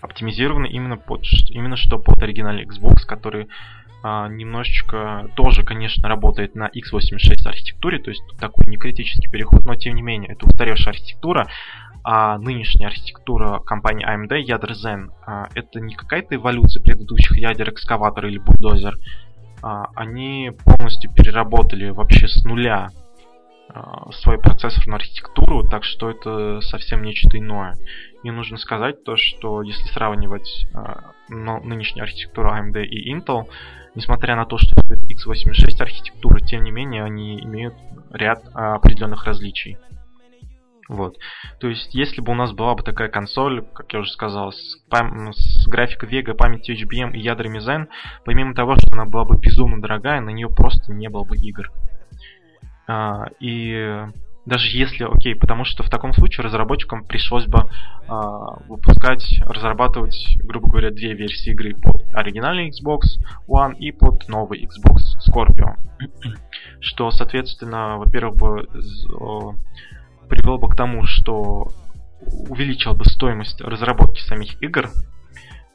Speaker 1: оптимизированы именно под именно что под оригинальный Xbox, который э, немножечко тоже, конечно, работает на x86 архитектуре, то есть такой не критический переход, но тем не менее это устаревшая архитектура, а нынешняя архитектура компании AMD ядер Zen э, это не какая-то эволюция предыдущих ядер экскаватор или бульдозер, э, они полностью переработали вообще с нуля свою процессорную архитектуру, так что это совсем нечто иное. И нужно сказать то, что если сравнивать но, нынешнюю архитектуру AMD и Intel, несмотря на то, что это x86 архитектура, тем не менее они имеют ряд определенных различий. Вот. То есть, если бы у нас была бы такая консоль, как я уже сказал, с, пам- с графикой Vega, памятью HBM и ядрами Zen, помимо того, что она была бы безумно дорогая, на нее просто не было бы игр. А, и даже если, окей, потому что в таком случае разработчикам пришлось бы а, выпускать, разрабатывать, грубо говоря, две версии игры под оригинальный Xbox One и под новый Xbox Scorpio. Что, соответственно, во-первых, бы привело бы к тому, что увеличил бы стоимость разработки самих игр.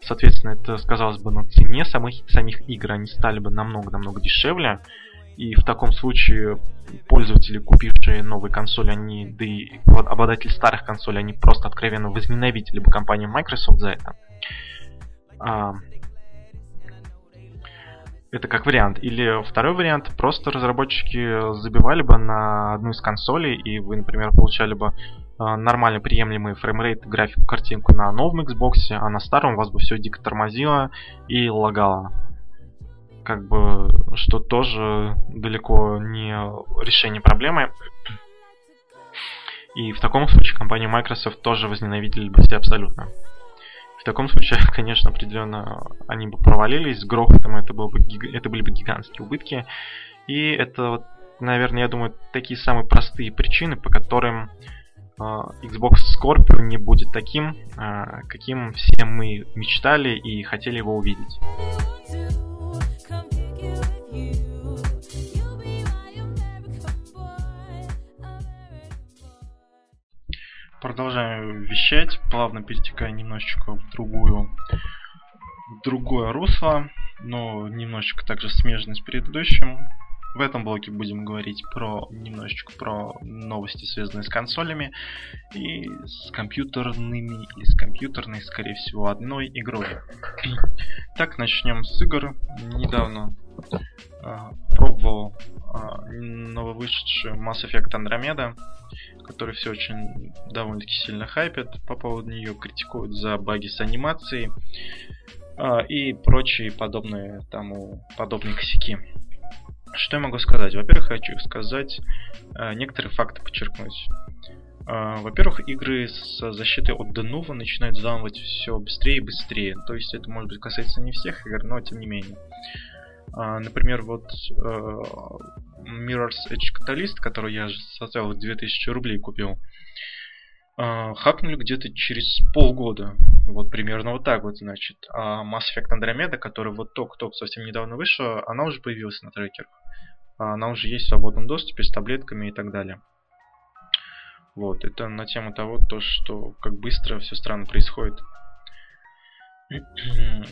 Speaker 1: Соответственно, это сказалось бы на цене самих, самих игр, они стали бы намного-намного дешевле. И в таком случае пользователи, купившие новые консоли, они, да и обладатели старых консолей, они просто откровенно возненавидели бы компанию Microsoft за это. А, это как вариант. Или второй вариант, просто разработчики забивали бы на одну из консолей, и вы, например, получали бы а, нормально приемлемый фреймрейт, графику, картинку на новом Xbox, а на старом у вас бы все дико тормозило и лагало. Как бы, что тоже далеко не решение проблемы. И в таком случае компания Microsoft тоже возненавидели бы все абсолютно. В таком случае, конечно, определенно они бы провалились с грохотом, это, было бы, это были бы гигантские убытки. И это, наверное, я думаю, такие самые простые причины, по которым э, Xbox Scorpio не будет таким, э, каким все мы мечтали и хотели его увидеть. Продолжаю вещать, плавно перетекая немножечко в другую в другое русло, но немножечко также смежно с предыдущим. В этом блоке будем говорить про немножечко про новости, связанные с консолями и с компьютерными или с компьютерной, скорее всего, одной игрой. Так, начнем с игр. Недавно э, пробовал э, нововышедшую Mass Effect Andromeda который все очень довольно-таки сильно хайпят по поводу нее, критикуют за баги с анимацией э, и прочие подобные тому подобные косяки. Что я могу сказать? Во-первых, хочу сказать э, некоторые факты подчеркнуть. Uh, во-первых, игры с защитой от Денува начинают взламывать все быстрее и быстрее. То есть это, может быть, касается не всех игр, но тем не менее. Например, вот Mirror's Edge Catalyst, который я составил 2000 рублей купил, э, хакнули где-то через полгода. Вот примерно вот так вот, значит. А Mass Effect Andromeda, который вот только-только совсем недавно вышла, она уже появилась на трекерах. Она уже есть в свободном доступе с таблетками и так далее. Вот, это на тему того, то, что как быстро все странно происходит.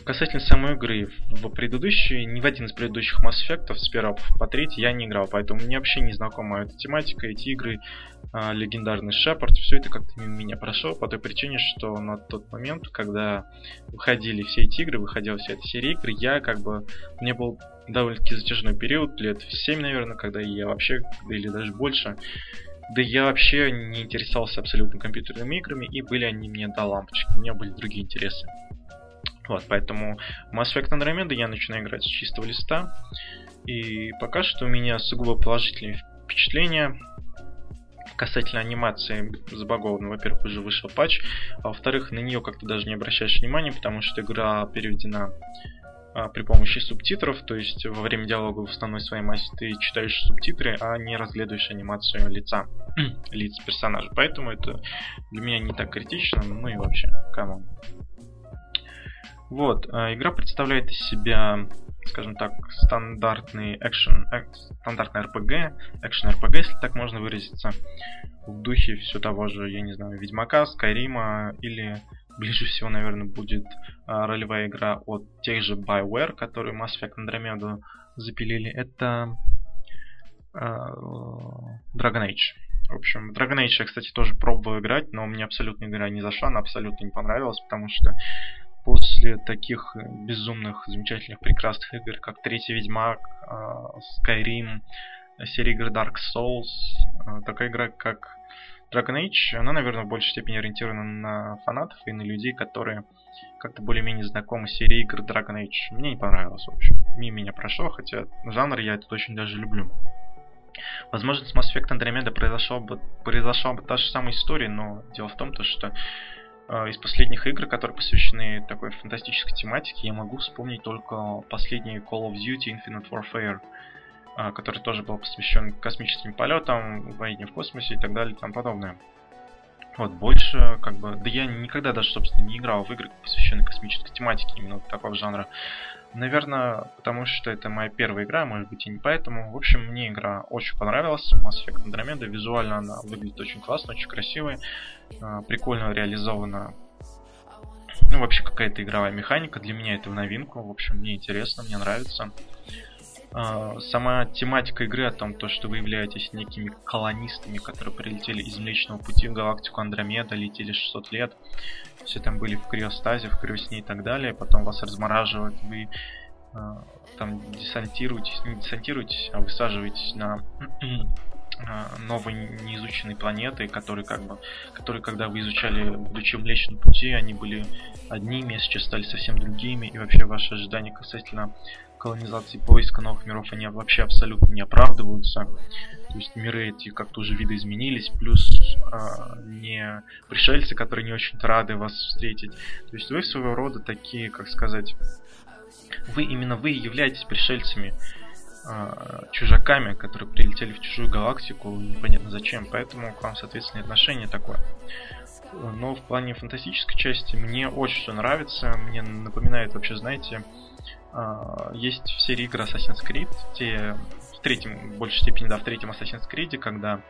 Speaker 1: Касательно самой игры, в предыдущей, ни в один из предыдущих Mass Effect с первого по третий я не играл, поэтому мне вообще не знакома эта тематика, эти игры, э, легендарный Шепард, все это как-то мимо меня прошло по той причине, что на тот момент, когда выходили все эти игры, выходила вся эта серия игр, я как бы, мне был довольно-таки затяжной период, лет в 7, наверное, когда я вообще, или даже больше, да я вообще не интересовался абсолютно компьютерными играми, и были они мне до лампочки, у меня были другие интересы. Вот, поэтому Mass Effect Andromeda я начинаю играть с чистого листа. И пока что у меня сугубо положительные впечатления касательно анимации забагованной. Во-первых, уже вышел патч, а во-вторых, на нее как-то даже не обращаешь внимания, потому что игра переведена а, при помощи субтитров, то есть во время диалога в основной своей массе ты читаешь субтитры, а не разглядываешь анимацию лица, лиц персонажа. Поэтому это для меня не так критично, ну и вообще, come on. Вот, э, игра представляет из себя, скажем так, стандартный экшен, э, стандартный RPG, экшен RPG, если так можно выразиться, в духе все того же, я не знаю, Ведьмака, Скайрима или ближе всего, наверное, будет э, ролевая игра от тех же BioWare, которые Mass Effect Andromeda запилили. Это Dragon Age. В общем, Dragon Age я, кстати, тоже пробовал играть, но мне абсолютно игра не зашла, она абсолютно не понравилась, потому что после таких безумных, замечательных, прекрасных игр, как Третий Ведьмак, Skyrim, серии игр Dark Souls. Э, такая игра, как Dragon Age, она, наверное, в большей степени ориентирована на фанатов и на людей, которые как-то более-менее знакомы с серией игр Dragon Age. Мне не понравилось, в общем. Мимо меня прошло, хотя жанр я этот очень даже люблю. Возможно, с Mass Effect Andromeda произошла бы, произошла бы та же самая история, но дело в том, то, что э, из последних игр, которые посвящены такой фантастической тематике, я могу вспомнить только последний Call of Duty Infinite Warfare, э, который тоже был посвящен космическим полетам, войне в космосе и так далее и тому подобное. Вот, больше, как бы, да я никогда даже, собственно, не играл в игры, посвященные космической тематике, именно такого жанра. Наверное, потому что это моя первая игра, может быть и не поэтому. В общем, мне игра очень понравилась. Mass Effect Andromeda. Визуально она выглядит очень классно, очень красивая. А, прикольно реализована. Ну, вообще какая-то игровая механика. Для меня это в новинку. В общем, мне интересно, мне нравится. А, сама тематика игры о том, то, что вы являетесь некими колонистами, которые прилетели из Млечного Пути в галактику Андромеда, летели 600 лет, все там были в криостазе, в криосне и так далее, потом вас размораживают, вы э, там десантируетесь, не десантируетесь, а высаживаетесь на новые неизученные планеты, которые как бы, которые когда вы изучали, будучи в Млечном Пути, они были одними, а сейчас стали совсем другими, и вообще ваши ожидания касательно колонизации поиска новых миров, они вообще абсолютно не оправдываются. То есть миры эти как-то уже видоизменились, плюс э, не пришельцы, которые не очень-то рады вас встретить. То есть вы своего рода такие, как сказать, вы именно вы являетесь пришельцами, э, чужаками, которые прилетели в чужую галактику, непонятно зачем, поэтому к вам, соответственно, отношение такое. Но в плане фантастической части мне очень все нравится, мне напоминает вообще, знаете, а, есть в серии игр Assassin's Creed, те в третьем, в большей степени, да, в третьем Assassin's Creed, когда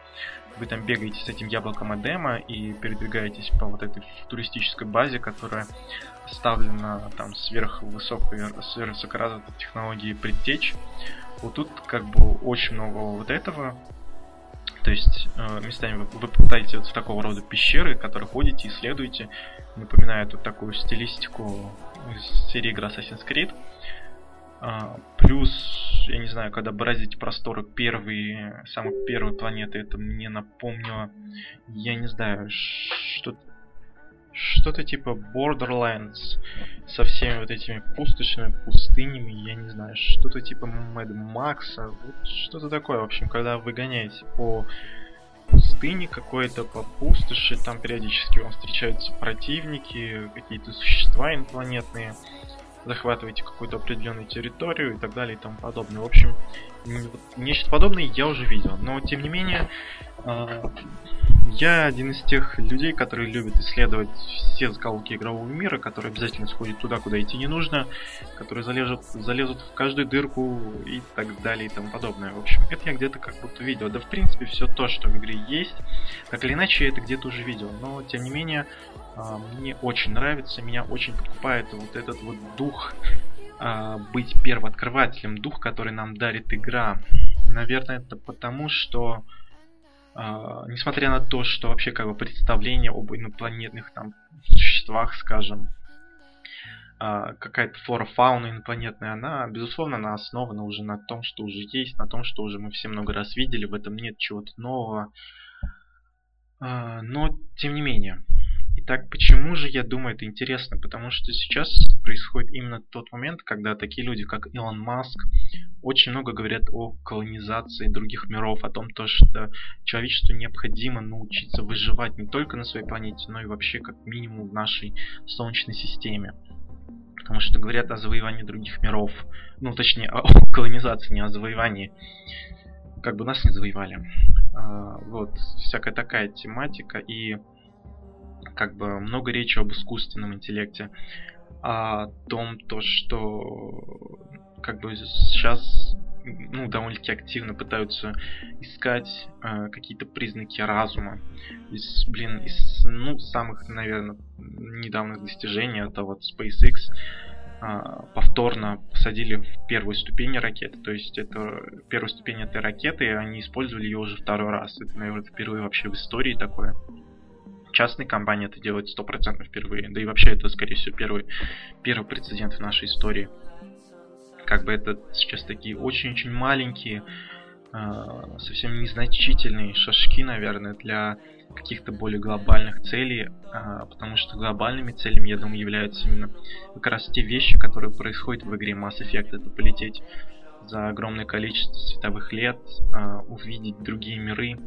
Speaker 1: вы там бегаете с этим яблоком Эдема и передвигаетесь по вот этой туристической базе, которая ставлена там сверхвысокой, сверхвысокоразвитой технологии предтеч. Вот тут как бы очень много вот этого. То есть э, местами вы, вы попадаете вот в такого рода пещеры, которые ходите, исследуете. Напоминает вот такую стилистику из серии игр Assassin's Creed. А, плюс, я не знаю, когда бразить просторы первые, самой первой планеты, это мне напомнило, я не знаю, что что-то типа Borderlands со всеми вот этими пустошными пустынями, я не знаю, что-то типа Mad Max, вот что-то такое, в общем, когда вы гоняете по пустыне какой-то, по пустоши, там периодически вам встречаются противники, какие-то существа инопланетные, захватываете какую-то определенную территорию и так далее и тому подобное. В общем, нечто подобное я уже видел. Но, тем не менее, а, я один из тех людей, которые любят исследовать все закоулки игрового мира, которые обязательно сходят туда, куда идти не нужно, которые залезут, залезут в каждую дырку и так далее и тому подобное. В общем, это я где-то как будто видел. Да, в принципе, все то, что в игре есть, так или иначе, я это где-то уже видел. Но, тем не менее, мне очень нравится, меня очень подкупает вот этот вот дух а, быть первооткрывателем, дух, который нам дарит игра. Наверное, это потому, что Uh, несмотря на то, что вообще как бы представление об инопланетных там существах, скажем, какая-то флора, фауна инопланетная, она, безусловно, она основана уже на том, что уже есть, на том, что уже мы все много раз видели, в этом нет чего-то нового. Но, тем не менее, Итак, почему же я думаю это интересно? Потому что сейчас происходит именно тот момент, когда такие люди, как Илон Маск, очень много говорят о колонизации других миров, о том, то, что человечеству необходимо научиться выживать не только на своей планете, но и вообще как минимум в нашей Солнечной системе. Потому что говорят о завоевании других миров. Ну, точнее, о колонизации, не о завоевании. Как бы нас не завоевали. А, вот, всякая такая тематика. И как бы много речи об искусственном интеллекте, о том, то, что как бы сейчас ну, довольно-таки активно пытаются искать э, какие-то признаки разума. Из, блин, из, ну, самых, наверное, недавних достижений это вот SpaceX э, повторно посадили в первую ступень ракеты. То есть это первую ступень этой ракеты, и они использовали ее уже второй раз. Это, наверное, впервые вообще в истории такое частные компании это делают стопроцентно впервые. Да и вообще это, скорее всего, первый, первый прецедент в нашей истории. Как бы это сейчас такие очень-очень маленькие э, совсем незначительные шажки, наверное, для каких-то более глобальных целей, э, потому что глобальными целями, я думаю, являются именно как раз те вещи, которые происходят в игре Mass Effect. Это полететь за огромное количество световых лет, э, увидеть другие миры,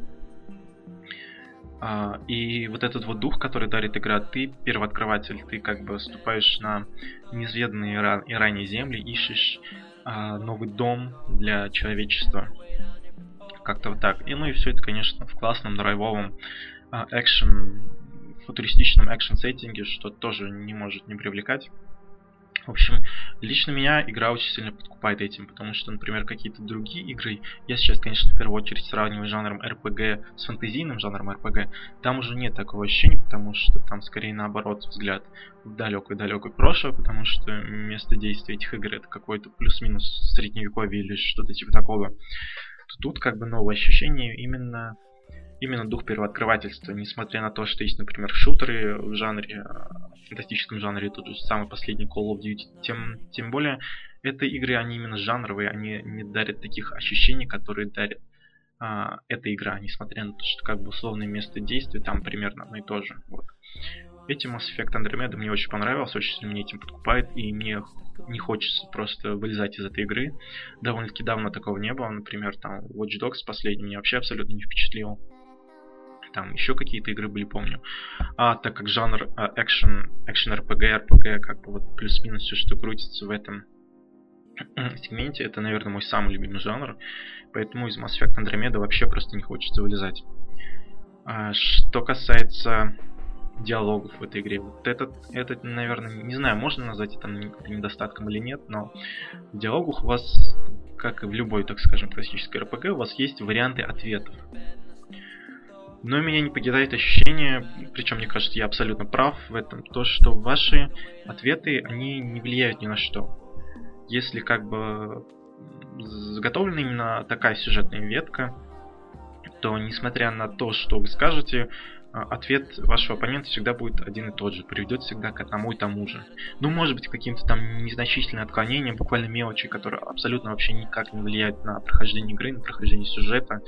Speaker 1: и вот этот вот дух, который дарит игра, ты первооткрыватель, ты как бы ступаешь на неизведанные и ранее земли, ищешь uh, новый дом для человечества. Как-то вот так. И ну и все это, конечно, в классном драйвовом экшен, uh, футуристичном экшен сеттинге, что тоже не может не привлекать. В общем, лично меня игра очень сильно подкупает этим, потому что, например, какие-то другие игры, я сейчас, конечно, в первую очередь сравниваю жанром RPG с фэнтезийным жанром RPG, там уже нет такого ощущения, потому что там скорее наоборот взгляд в далекое-далекое прошлое, потому что место действия этих игр это какой-то плюс-минус средневековье или что-то типа такого. Тут как бы новое ощущение именно именно дух первооткрывательства, несмотря на то, что есть, например, шутеры в жанре, в фантастическом жанре, тот же самый последний Call of Duty, тем, тем более, это игры, они именно жанровые, они не дарят таких ощущений, которые дарят а, эта игра, несмотря на то, что как бы условное место действия там примерно одно и то же. Вот. Этим Mass Effect Andromeda мне очень понравился, очень сильно меня этим подкупает, и мне не хочется просто вылезать из этой игры. Довольно-таки давно такого не было, например, там Watch Dogs последний меня вообще абсолютно не впечатлил там еще какие-то игры были, помню. А так как жанр экшен, экшен RPG, RPG, как бы вот плюс-минус все, что крутится в этом сегменте, это, наверное, мой самый любимый жанр, поэтому из Mass Effect Andromeda вообще просто не хочется вылезать. А, что касается диалогов в этой игре. Вот этот, этот, наверное, не знаю, можно назвать это недостатком или нет, но в диалогах у вас, как и в любой, так скажем, классической RPG, у вас есть варианты ответов. Но меня не покидает ощущение, причем мне кажется, я абсолютно прав в этом, то, что ваши ответы, они не влияют ни на что. Если как бы заготовлена именно такая сюжетная ветка, то несмотря на то, что вы скажете, а, ответ вашего оппонента всегда будет один и тот же, приведет всегда к одному и тому же. Ну, может быть, каким-то там незначительным отклонением, буквально мелочи, которые абсолютно вообще никак не влияют на прохождение игры, на прохождение сюжета,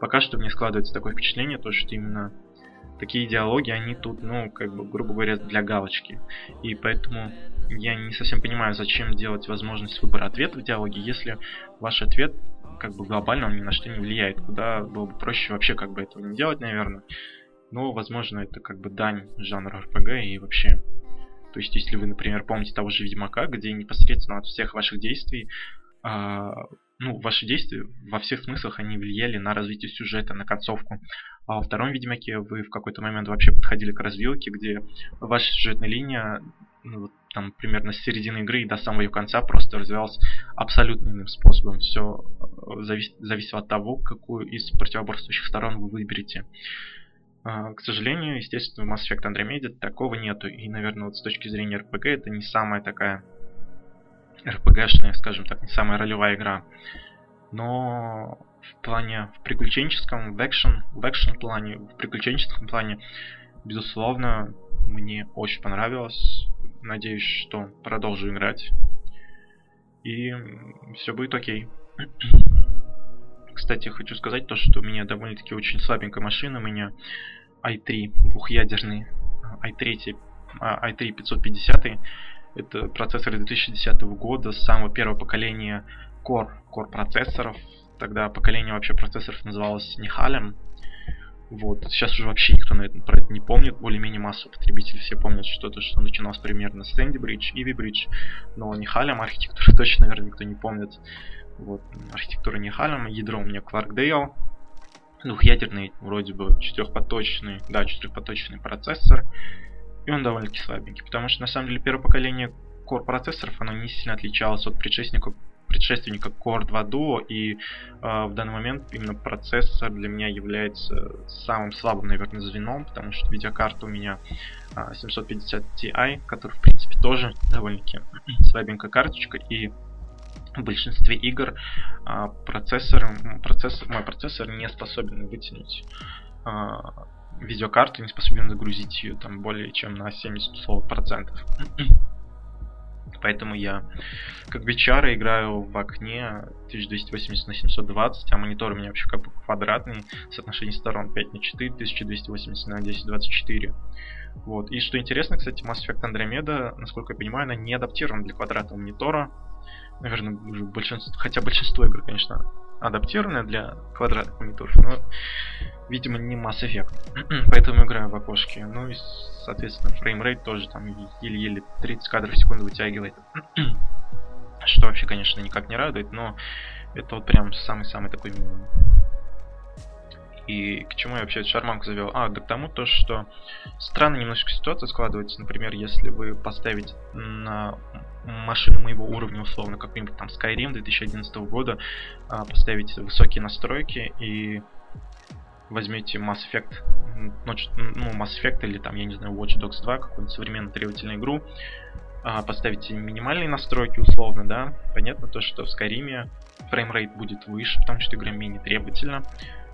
Speaker 1: пока что мне складывается такое впечатление, то, что именно такие диалоги, они тут, ну, как бы, грубо говоря, для галочки. И поэтому я не совсем понимаю, зачем делать возможность выбора ответа в диалоге, если ваш ответ, как бы, глобально он ни на что не влияет. Куда было бы проще вообще, как бы, этого не делать, наверное. Но, возможно, это, как бы, дань жанра RPG и вообще... То есть, если вы, например, помните того же Ведьмака, где непосредственно от всех ваших действий а, ну, ваши действия во всех смыслах они влияли на развитие сюжета, на концовку. А во втором Ведьмаке вы в какой-то момент вообще подходили к развилке, где ваша сюжетная линия, ну, вот, там, примерно с середины игры и до самого ее конца просто развивалась абсолютно иным способом. Все э, завис зависело от того, какую из противоборствующих сторон вы выберете. Uh, к сожалению, естественно, в Mass Effect Andromeda такого нету. И, наверное, вот с точки зрения RPG это не самая такая РПГшная, скажем так, не самая ролевая игра. Но в плане, в приключенческом, в экшен, в экшен плане, в приключенческом плане, безусловно, мне очень понравилось. Надеюсь, что продолжу играть. И все будет окей. Кстати, хочу сказать то, что у меня довольно-таки очень слабенькая машина. У меня i3 двухъядерный, i3, i3 550 это процессор 2010 года, самого первого поколения Core, Core процессоров. Тогда поколение вообще процессоров называлось Нихалем. Вот. Сейчас уже вообще никто на это, про это не помнит. Более-менее массу потребителей все помнят что-то, что начиналось примерно с Sandy Bridge, Ivy Bridge. Но Нихалем архитектуру точно, наверное, никто не помнит. Вот. Архитектура Нихалем. Ядро у меня Quarkdale. Двухъядерный, вроде бы четырехпоточный, да, четырехпоточный процессор и он довольно-таки слабенький, потому что на самом деле первое поколение Core процессоров, оно не сильно отличалось от предшественника предшественника Core 2 Duo, и э, в данный момент именно процессор для меня является самым слабым, наверное, звеном, потому что видеокарта у меня э, 750 Ti, который, в принципе, тоже довольно-таки слабенькая карточка, и в большинстве игр э, процессор, процессор, мой процессор не способен вытянуть видеокарту не способен загрузить ее там более чем на 70 процентов. Поэтому я как бичара играю в окне 1280 на 720, а монитор у меня вообще как бы квадратный, соотношение сторон 5 на 4, 1280 на 1024. Вот. И что интересно, кстати, Mass Effect Andromeda, насколько я понимаю, она не адаптирована для квадратного монитора. Наверное, большинство, хотя большинство игр, конечно, адаптированная для квадратных мониторов, но, видимо, не Mass Effect. Поэтому играю в окошке. Ну и, соответственно, фреймрейт тоже там еле-еле 30 кадров в секунду вытягивает. Что вообще, конечно, никак не радует, но это вот прям самый-самый такой минимум. И к чему я вообще эту шарманку завел? А, да к тому то, что странная немножко ситуация складывается. Например, если вы поставите на машину моего уровня, условно, какой-нибудь там Skyrim 2011 года, а, поставите высокие настройки и возьмете Mass Effect, ну, Mass Effect или там, я не знаю, Watch Dogs 2, какую-нибудь современную требовательную игру, а, поставите минимальные настройки условно, да, понятно то, что в Skyrim фреймрейт будет выше, потому что игра менее требовательна,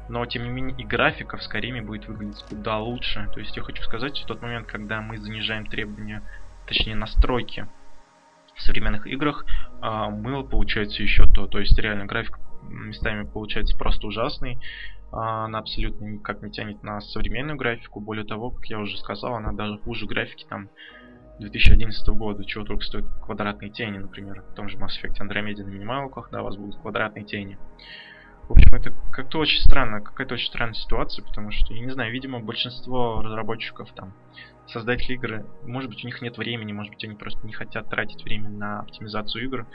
Speaker 1: но тем не менее и графика в Скайриме будет выглядеть куда лучше. То есть я хочу сказать, в тот момент, когда мы занижаем требования, точнее настройки в современных играх, а, мыло получается еще то. То есть реально график местами получается просто ужасный. А, она абсолютно никак не тянет на современную графику. Более того, как я уже сказал, она даже хуже графики там 2011 года, чего только стоит квадратные тени, например, в том же Mass Effect Andromeda на минималках, да, у вас будут квадратные тени. В общем, это как-то очень странно, какая-то очень странная ситуация, потому что, я не знаю, видимо, большинство разработчиков там, создатели игры, может быть, у них нет времени, может быть, они просто не хотят тратить время на оптимизацию игр.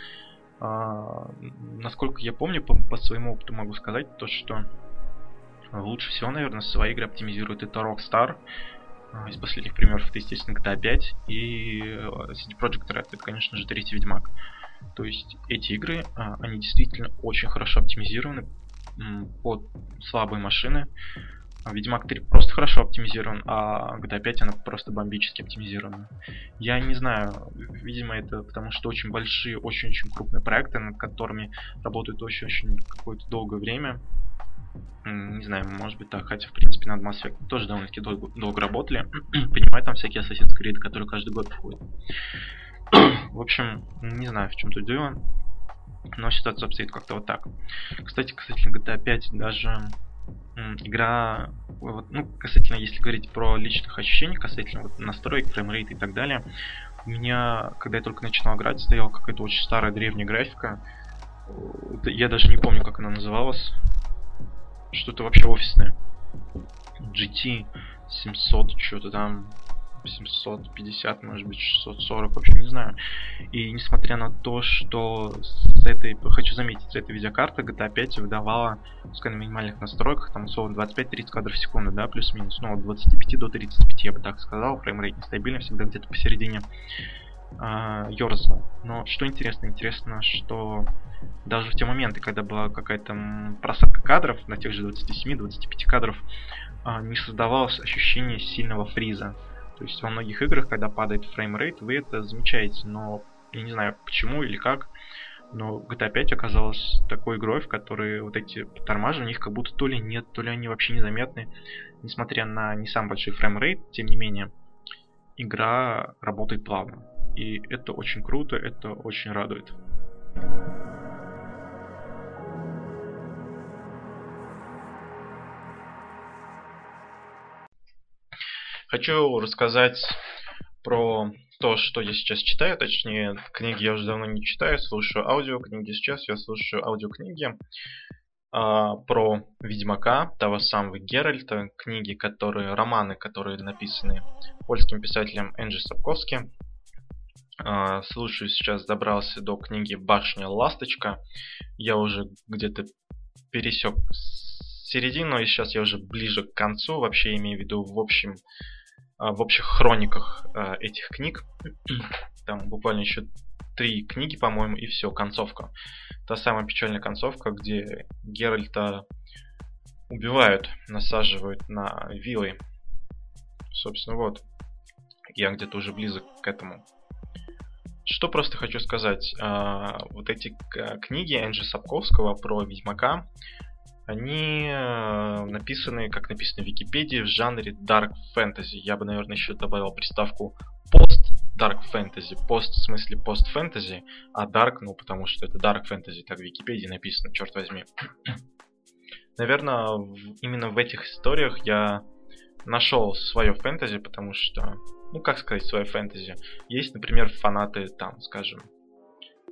Speaker 1: А, насколько я помню, по, по своему опыту могу сказать, то, что лучше всего, наверное, свои игры оптимизирует это Rockstar. А, из последних примеров это, естественно, GTA 5 и э, CD Projekt Red, это, конечно же, третий Ведьмак. То есть эти игры, а, они действительно очень хорошо оптимизированы под слабые машины. А Ведьмак 3 просто хорошо оптимизирован, а GTA 5 она просто бомбически оптимизирована. Я не знаю, видимо это потому что очень большие, очень-очень крупные проекты, над которыми работают очень-очень какое-то долгое время. Не знаю, может быть так, хотя в принципе над Mass Effect тоже довольно-таки долго, долго работали. Понимаю, там всякие Assassin's Creed, которые каждый год входят. в общем, не знаю в чем тут дело. Но ситуация обстоит как-то вот так. Кстати, касательно GTA 5, даже игра, вот, ну, касательно, если говорить про личных ощущений, касательно вот, настроек, фреймрейт и так далее, у меня, когда я только начинал играть, стояла какая-то очень старая древняя графика. Я даже не помню, как она называлась. Что-то вообще офисное. GT 700, что-то там 750, может быть 640, вообще не знаю. И несмотря на то, что с этой, хочу заметить, с этой видеокарты GTA 5 выдавала, пускай на минимальных настройках, там условно 25-30 кадров в секунду, да, плюс-минус, ну от 25 до 35, я бы так сказал, фреймрейт нестабильный, всегда где-то посередине э. Но что интересно, интересно, что даже в те моменты, когда была какая-то просадка кадров, на тех же 27-25 кадров, э, не создавалось ощущение сильного фриза. То есть во многих играх, когда падает фреймрейт, вы это замечаете, но я не знаю почему или как, но GTA 5 оказалась такой игрой, в которой вот эти тормажи у них как будто то ли нет, то ли они вообще незаметны. Несмотря на не самый большой фреймрейт, тем не менее, игра работает плавно. И это очень круто, это очень радует. Хочу рассказать про то, что я сейчас читаю, точнее, книги я уже давно не читаю, слушаю аудиокниги. Сейчас я слушаю аудиокниги а, про Ведьмака, того самого Геральта, книги, которые, романы, которые написаны польским писателем Энджи Сапковски. А, слушаю сейчас, добрался до книги «Башня Ласточка». Я уже где-то пересек середину, и сейчас я уже ближе к концу, вообще имею в виду в общем в общих хрониках а, этих книг. Там буквально еще три книги, по-моему, и все, концовка. Та самая печальная концовка, где Геральта убивают, насаживают на вилы. Собственно, вот. Я где-то уже близок к этому. Что просто хочу сказать. А, вот эти книги Энджи Сапковского про Ведьмака, они э, написаны, как написано в Википедии, в жанре Dark Fantasy. Я бы, наверное, еще добавил приставку Post Dark Fantasy. Пост в смысле пост-фэнтези, а Dark, ну потому что это Dark Fantasy, так в Википедии написано, черт возьми. Наверное, именно в этих историях я нашел свое фэнтези, потому что, ну как сказать, свое фэнтези. Есть, например, фанаты там, скажем,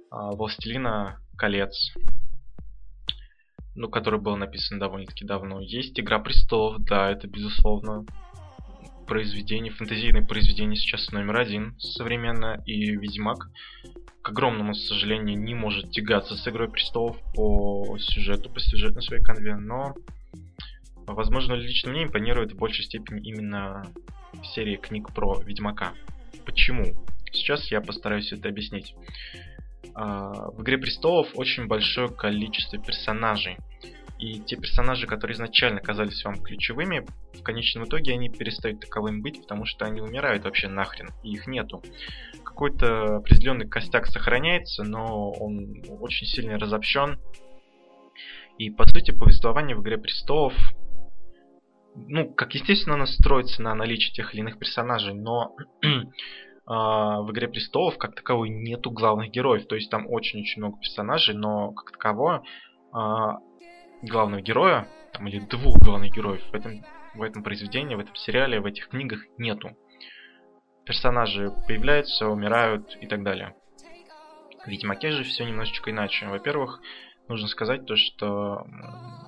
Speaker 1: а, Властелина колец, ну, который был написан довольно-таки давно. Есть Игра престолов, да, это безусловно произведение, фэнтезийное произведение сейчас номер один современно, и Ведьмак, к огромному сожалению, не может тягаться с Игрой престолов по сюжету, по сюжетной своей конве, но, возможно, лично мне импонирует в большей степени именно серия книг про Ведьмака. Почему? Сейчас я постараюсь это объяснить. А, в Игре престолов очень большое количество персонажей. И те персонажи, которые изначально казались вам ключевыми, в конечном итоге они перестают таковыми быть, потому что они умирают вообще нахрен, и их нету. Какой-то определенный костяк сохраняется, но он очень сильно разобщен. И по сути повествование в Игре престолов ну, как естественно, оно строится на наличии тех или иных персонажей, но в Игре Престолов как таковой нету главных героев. То есть там очень-очень много персонажей, но как такового а, главного героя, там, или двух главных героев в этом, в этом произведении, в этом сериале, в этих книгах нету. Персонажи появляются, умирают и так далее. В Ведьмаке же все немножечко иначе. Во-первых, нужно сказать то, что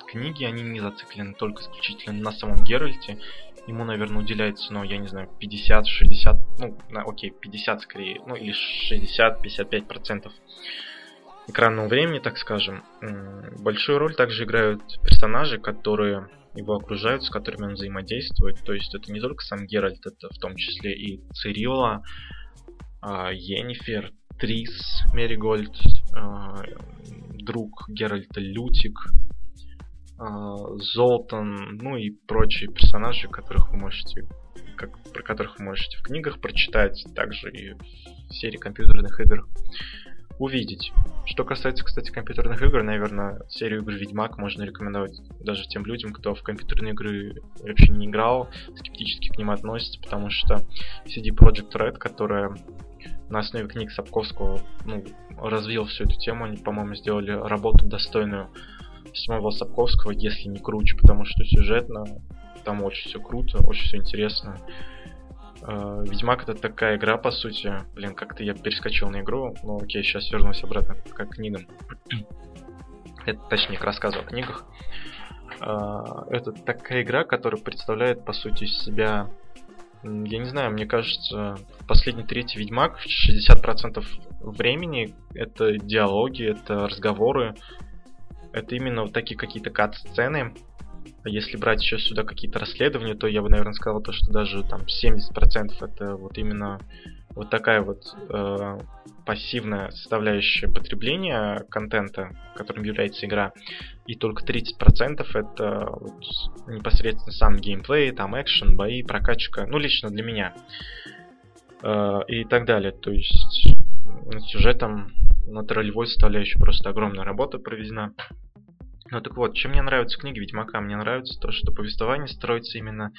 Speaker 1: книги, они не зациклены только исключительно на самом Геральте ему, наверное, уделяется, ну, я не знаю, 50, 60, ну, на, окей, 50 скорее, ну, или 60, 55 процентов экранного времени, так скажем. Большую роль также играют персонажи, которые его окружают, с которыми он взаимодействует. То есть это не только сам Геральт, это в том числе и Цирилла, а, Йеннифер, Трис, Меригольд, а, друг Геральта Лютик, Золтан, ну и прочие персонажи, которых вы можете, как, про которых вы можете в книгах прочитать, также и в серии компьютерных игр увидеть. Что касается, кстати, компьютерных игр, наверное, серию игр Ведьмак можно рекомендовать даже тем людям, кто в компьютерные игры вообще не играл, скептически к ним относится, потому что CD Projekt Red, которая на основе книг Сапковского ну, развил всю эту тему, они, по-моему, сделали работу достойную самого Сапковского, если не круче, потому что сюжетно там очень все круто, очень все интересно. Э, Ведьмак это такая игра, по сути. Блин, как-то я перескочил на игру. Ну окей, сейчас вернусь обратно к книгам. это, точнее, к рассказу о книгах. Э, это такая игра, которая представляет, по сути, из себя... Я не знаю, мне кажется, последний третий Ведьмак, 60% времени это диалоги, это разговоры, это именно вот такие какие-то кат-сцены. А если брать еще сюда какие-то расследования, то я бы, наверное, сказал то, что даже там 70% это вот именно вот такая вот э, пассивная составляющая потребления контента, которым является игра, и только 30% это вот непосредственно сам геймплей, там экшен, бои, прокачка, ну лично для меня э, и так далее. То есть над сюжетом над ролевой составляющей просто огромная работа проведена. Ну так вот, чем мне нравятся книги Ведьмака? Мне нравится то, что повествование строится именно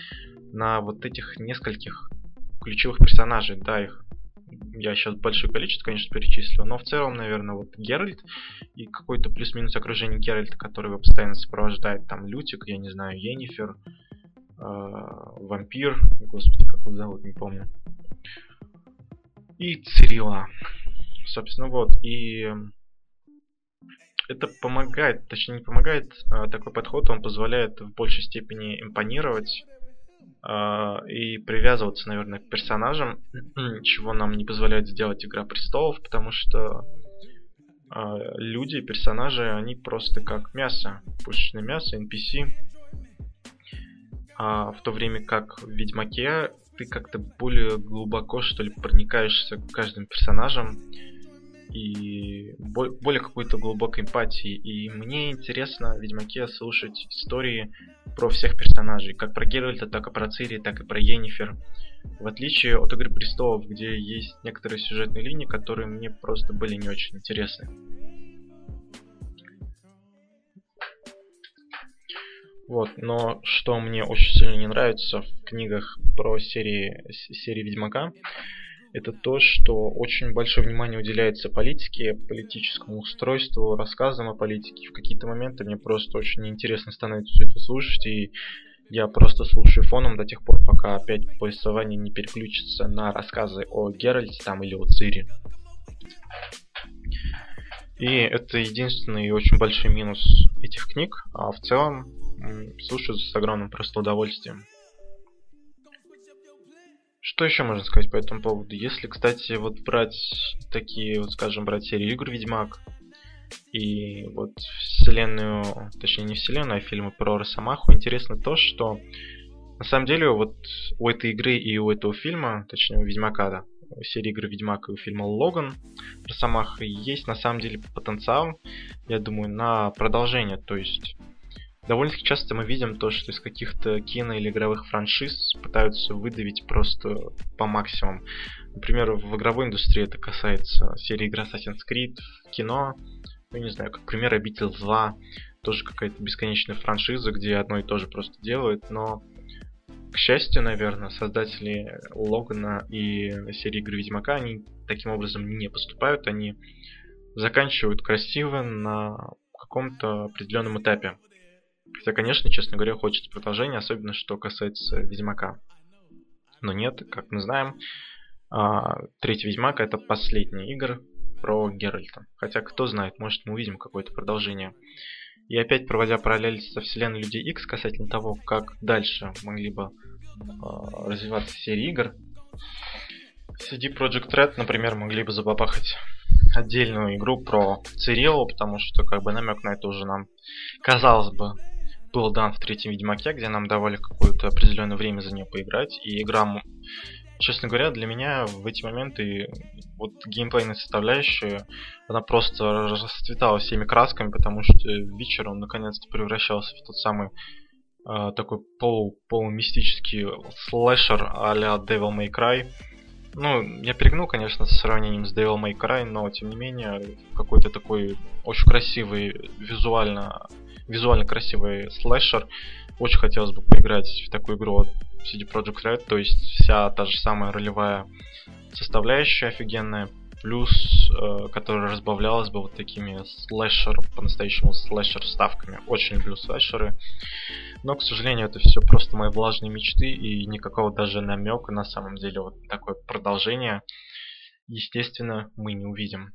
Speaker 1: на вот этих нескольких ключевых персонажей. Да, их я сейчас большое количество, конечно, перечислил, но в целом, наверное, вот Геральт и какой-то плюс-минус окружение Геральта, который его постоянно сопровождает, там Лютик, я не знаю, Енифер, э, Вампир, господи, как его зовут, не помню, и Цирила. Собственно, вот. И это помогает, точнее не помогает, а такой подход, он позволяет в большей степени импонировать а, и привязываться, наверное, к персонажам, чего нам не позволяет сделать Игра Престолов, потому что а, люди, персонажи, они просто как мясо, пушечное мясо, NPC. А в то время как в Ведьмаке ты как-то более глубоко, что ли, проникаешься к каждым персонажам, и более какой-то глубокой эмпатии. И мне интересно в Ведьмаке слушать истории про всех персонажей, как про Геральта, так и про Цири, так и про Йеннифер. В отличие от Игры Престолов, где есть некоторые сюжетные линии, которые мне просто были не очень интересны. Вот, но что мне очень сильно не нравится в книгах про серии, серии Ведьмака, это то, что очень большое внимание уделяется политике, политическому устройству, рассказам о политике. В какие-то моменты мне просто очень неинтересно становится все это слушать, и я просто слушаю фоном до тех пор, пока опять повествование не переключится на рассказы о Геральте там или о Цири. И это единственный и очень большой минус этих книг, а в целом слушаю с огромным просто удовольствием. Что еще можно сказать по этому поводу? Если, кстати, вот брать такие, вот скажем, брать серию игр Ведьмак и вот вселенную, точнее не вселенную, а фильмы про Росомаху, интересно то, что на самом деле вот у этой игры и у этого фильма, точнее у Ведьмака, да, у серии игры Ведьмак и у фильма Логан Росомаха есть на самом деле потенциал, я думаю, на продолжение, то есть довольно-таки часто мы видим то, что из каких-то кино или игровых франшиз пытаются выдавить просто по максимуму. Например, в игровой индустрии это касается серии игр Assassin's Creed, в кино, ну не знаю, как пример Обитель зла, тоже какая-то бесконечная франшиза, где одно и то же просто делают, но к счастью, наверное, создатели Логана и серии игры Ведьмака, они таким образом не поступают, они заканчивают красиво на каком-то определенном этапе. Хотя, конечно, честно говоря, хочется продолжения, особенно что касается Ведьмака. Но нет, как мы знаем, а, третий Ведьмак это последний игр про Геральта. Хотя, кто знает, может мы увидим какое-то продолжение. И опять проводя параллель со вселенной Людей X касательно того, как дальше могли бы э, развиваться серии игр, CD Project Red, например, могли бы забабахать отдельную игру про Цирилу, потому что как бы намек на это уже нам, казалось бы, был дан в третьем Ведьмаке, где нам давали какое-то определенное время за нее поиграть. И игра, честно говоря, для меня в эти моменты вот геймплейная составляющая, она просто расцветала всеми красками, потому что вечер он наконец-то превращался в тот самый э, такой полу, полумистический слэшер а-ля Devil May Cry. Ну, я перегнул, конечно, с сравнением с Devil May Cry, но тем не менее какой-то такой очень красивый визуально визуально красивый слэшер. Очень хотелось бы поиграть в такую игру от CD Projekt Red, то есть вся та же самая ролевая составляющая офигенная, плюс, э, которая разбавлялась бы вот такими слэшер, по-настоящему слэшер ставками. Очень люблю слэшеры. Но, к сожалению, это все просто мои влажные мечты и никакого даже намека на самом деле вот такое продолжение, естественно, мы не увидим.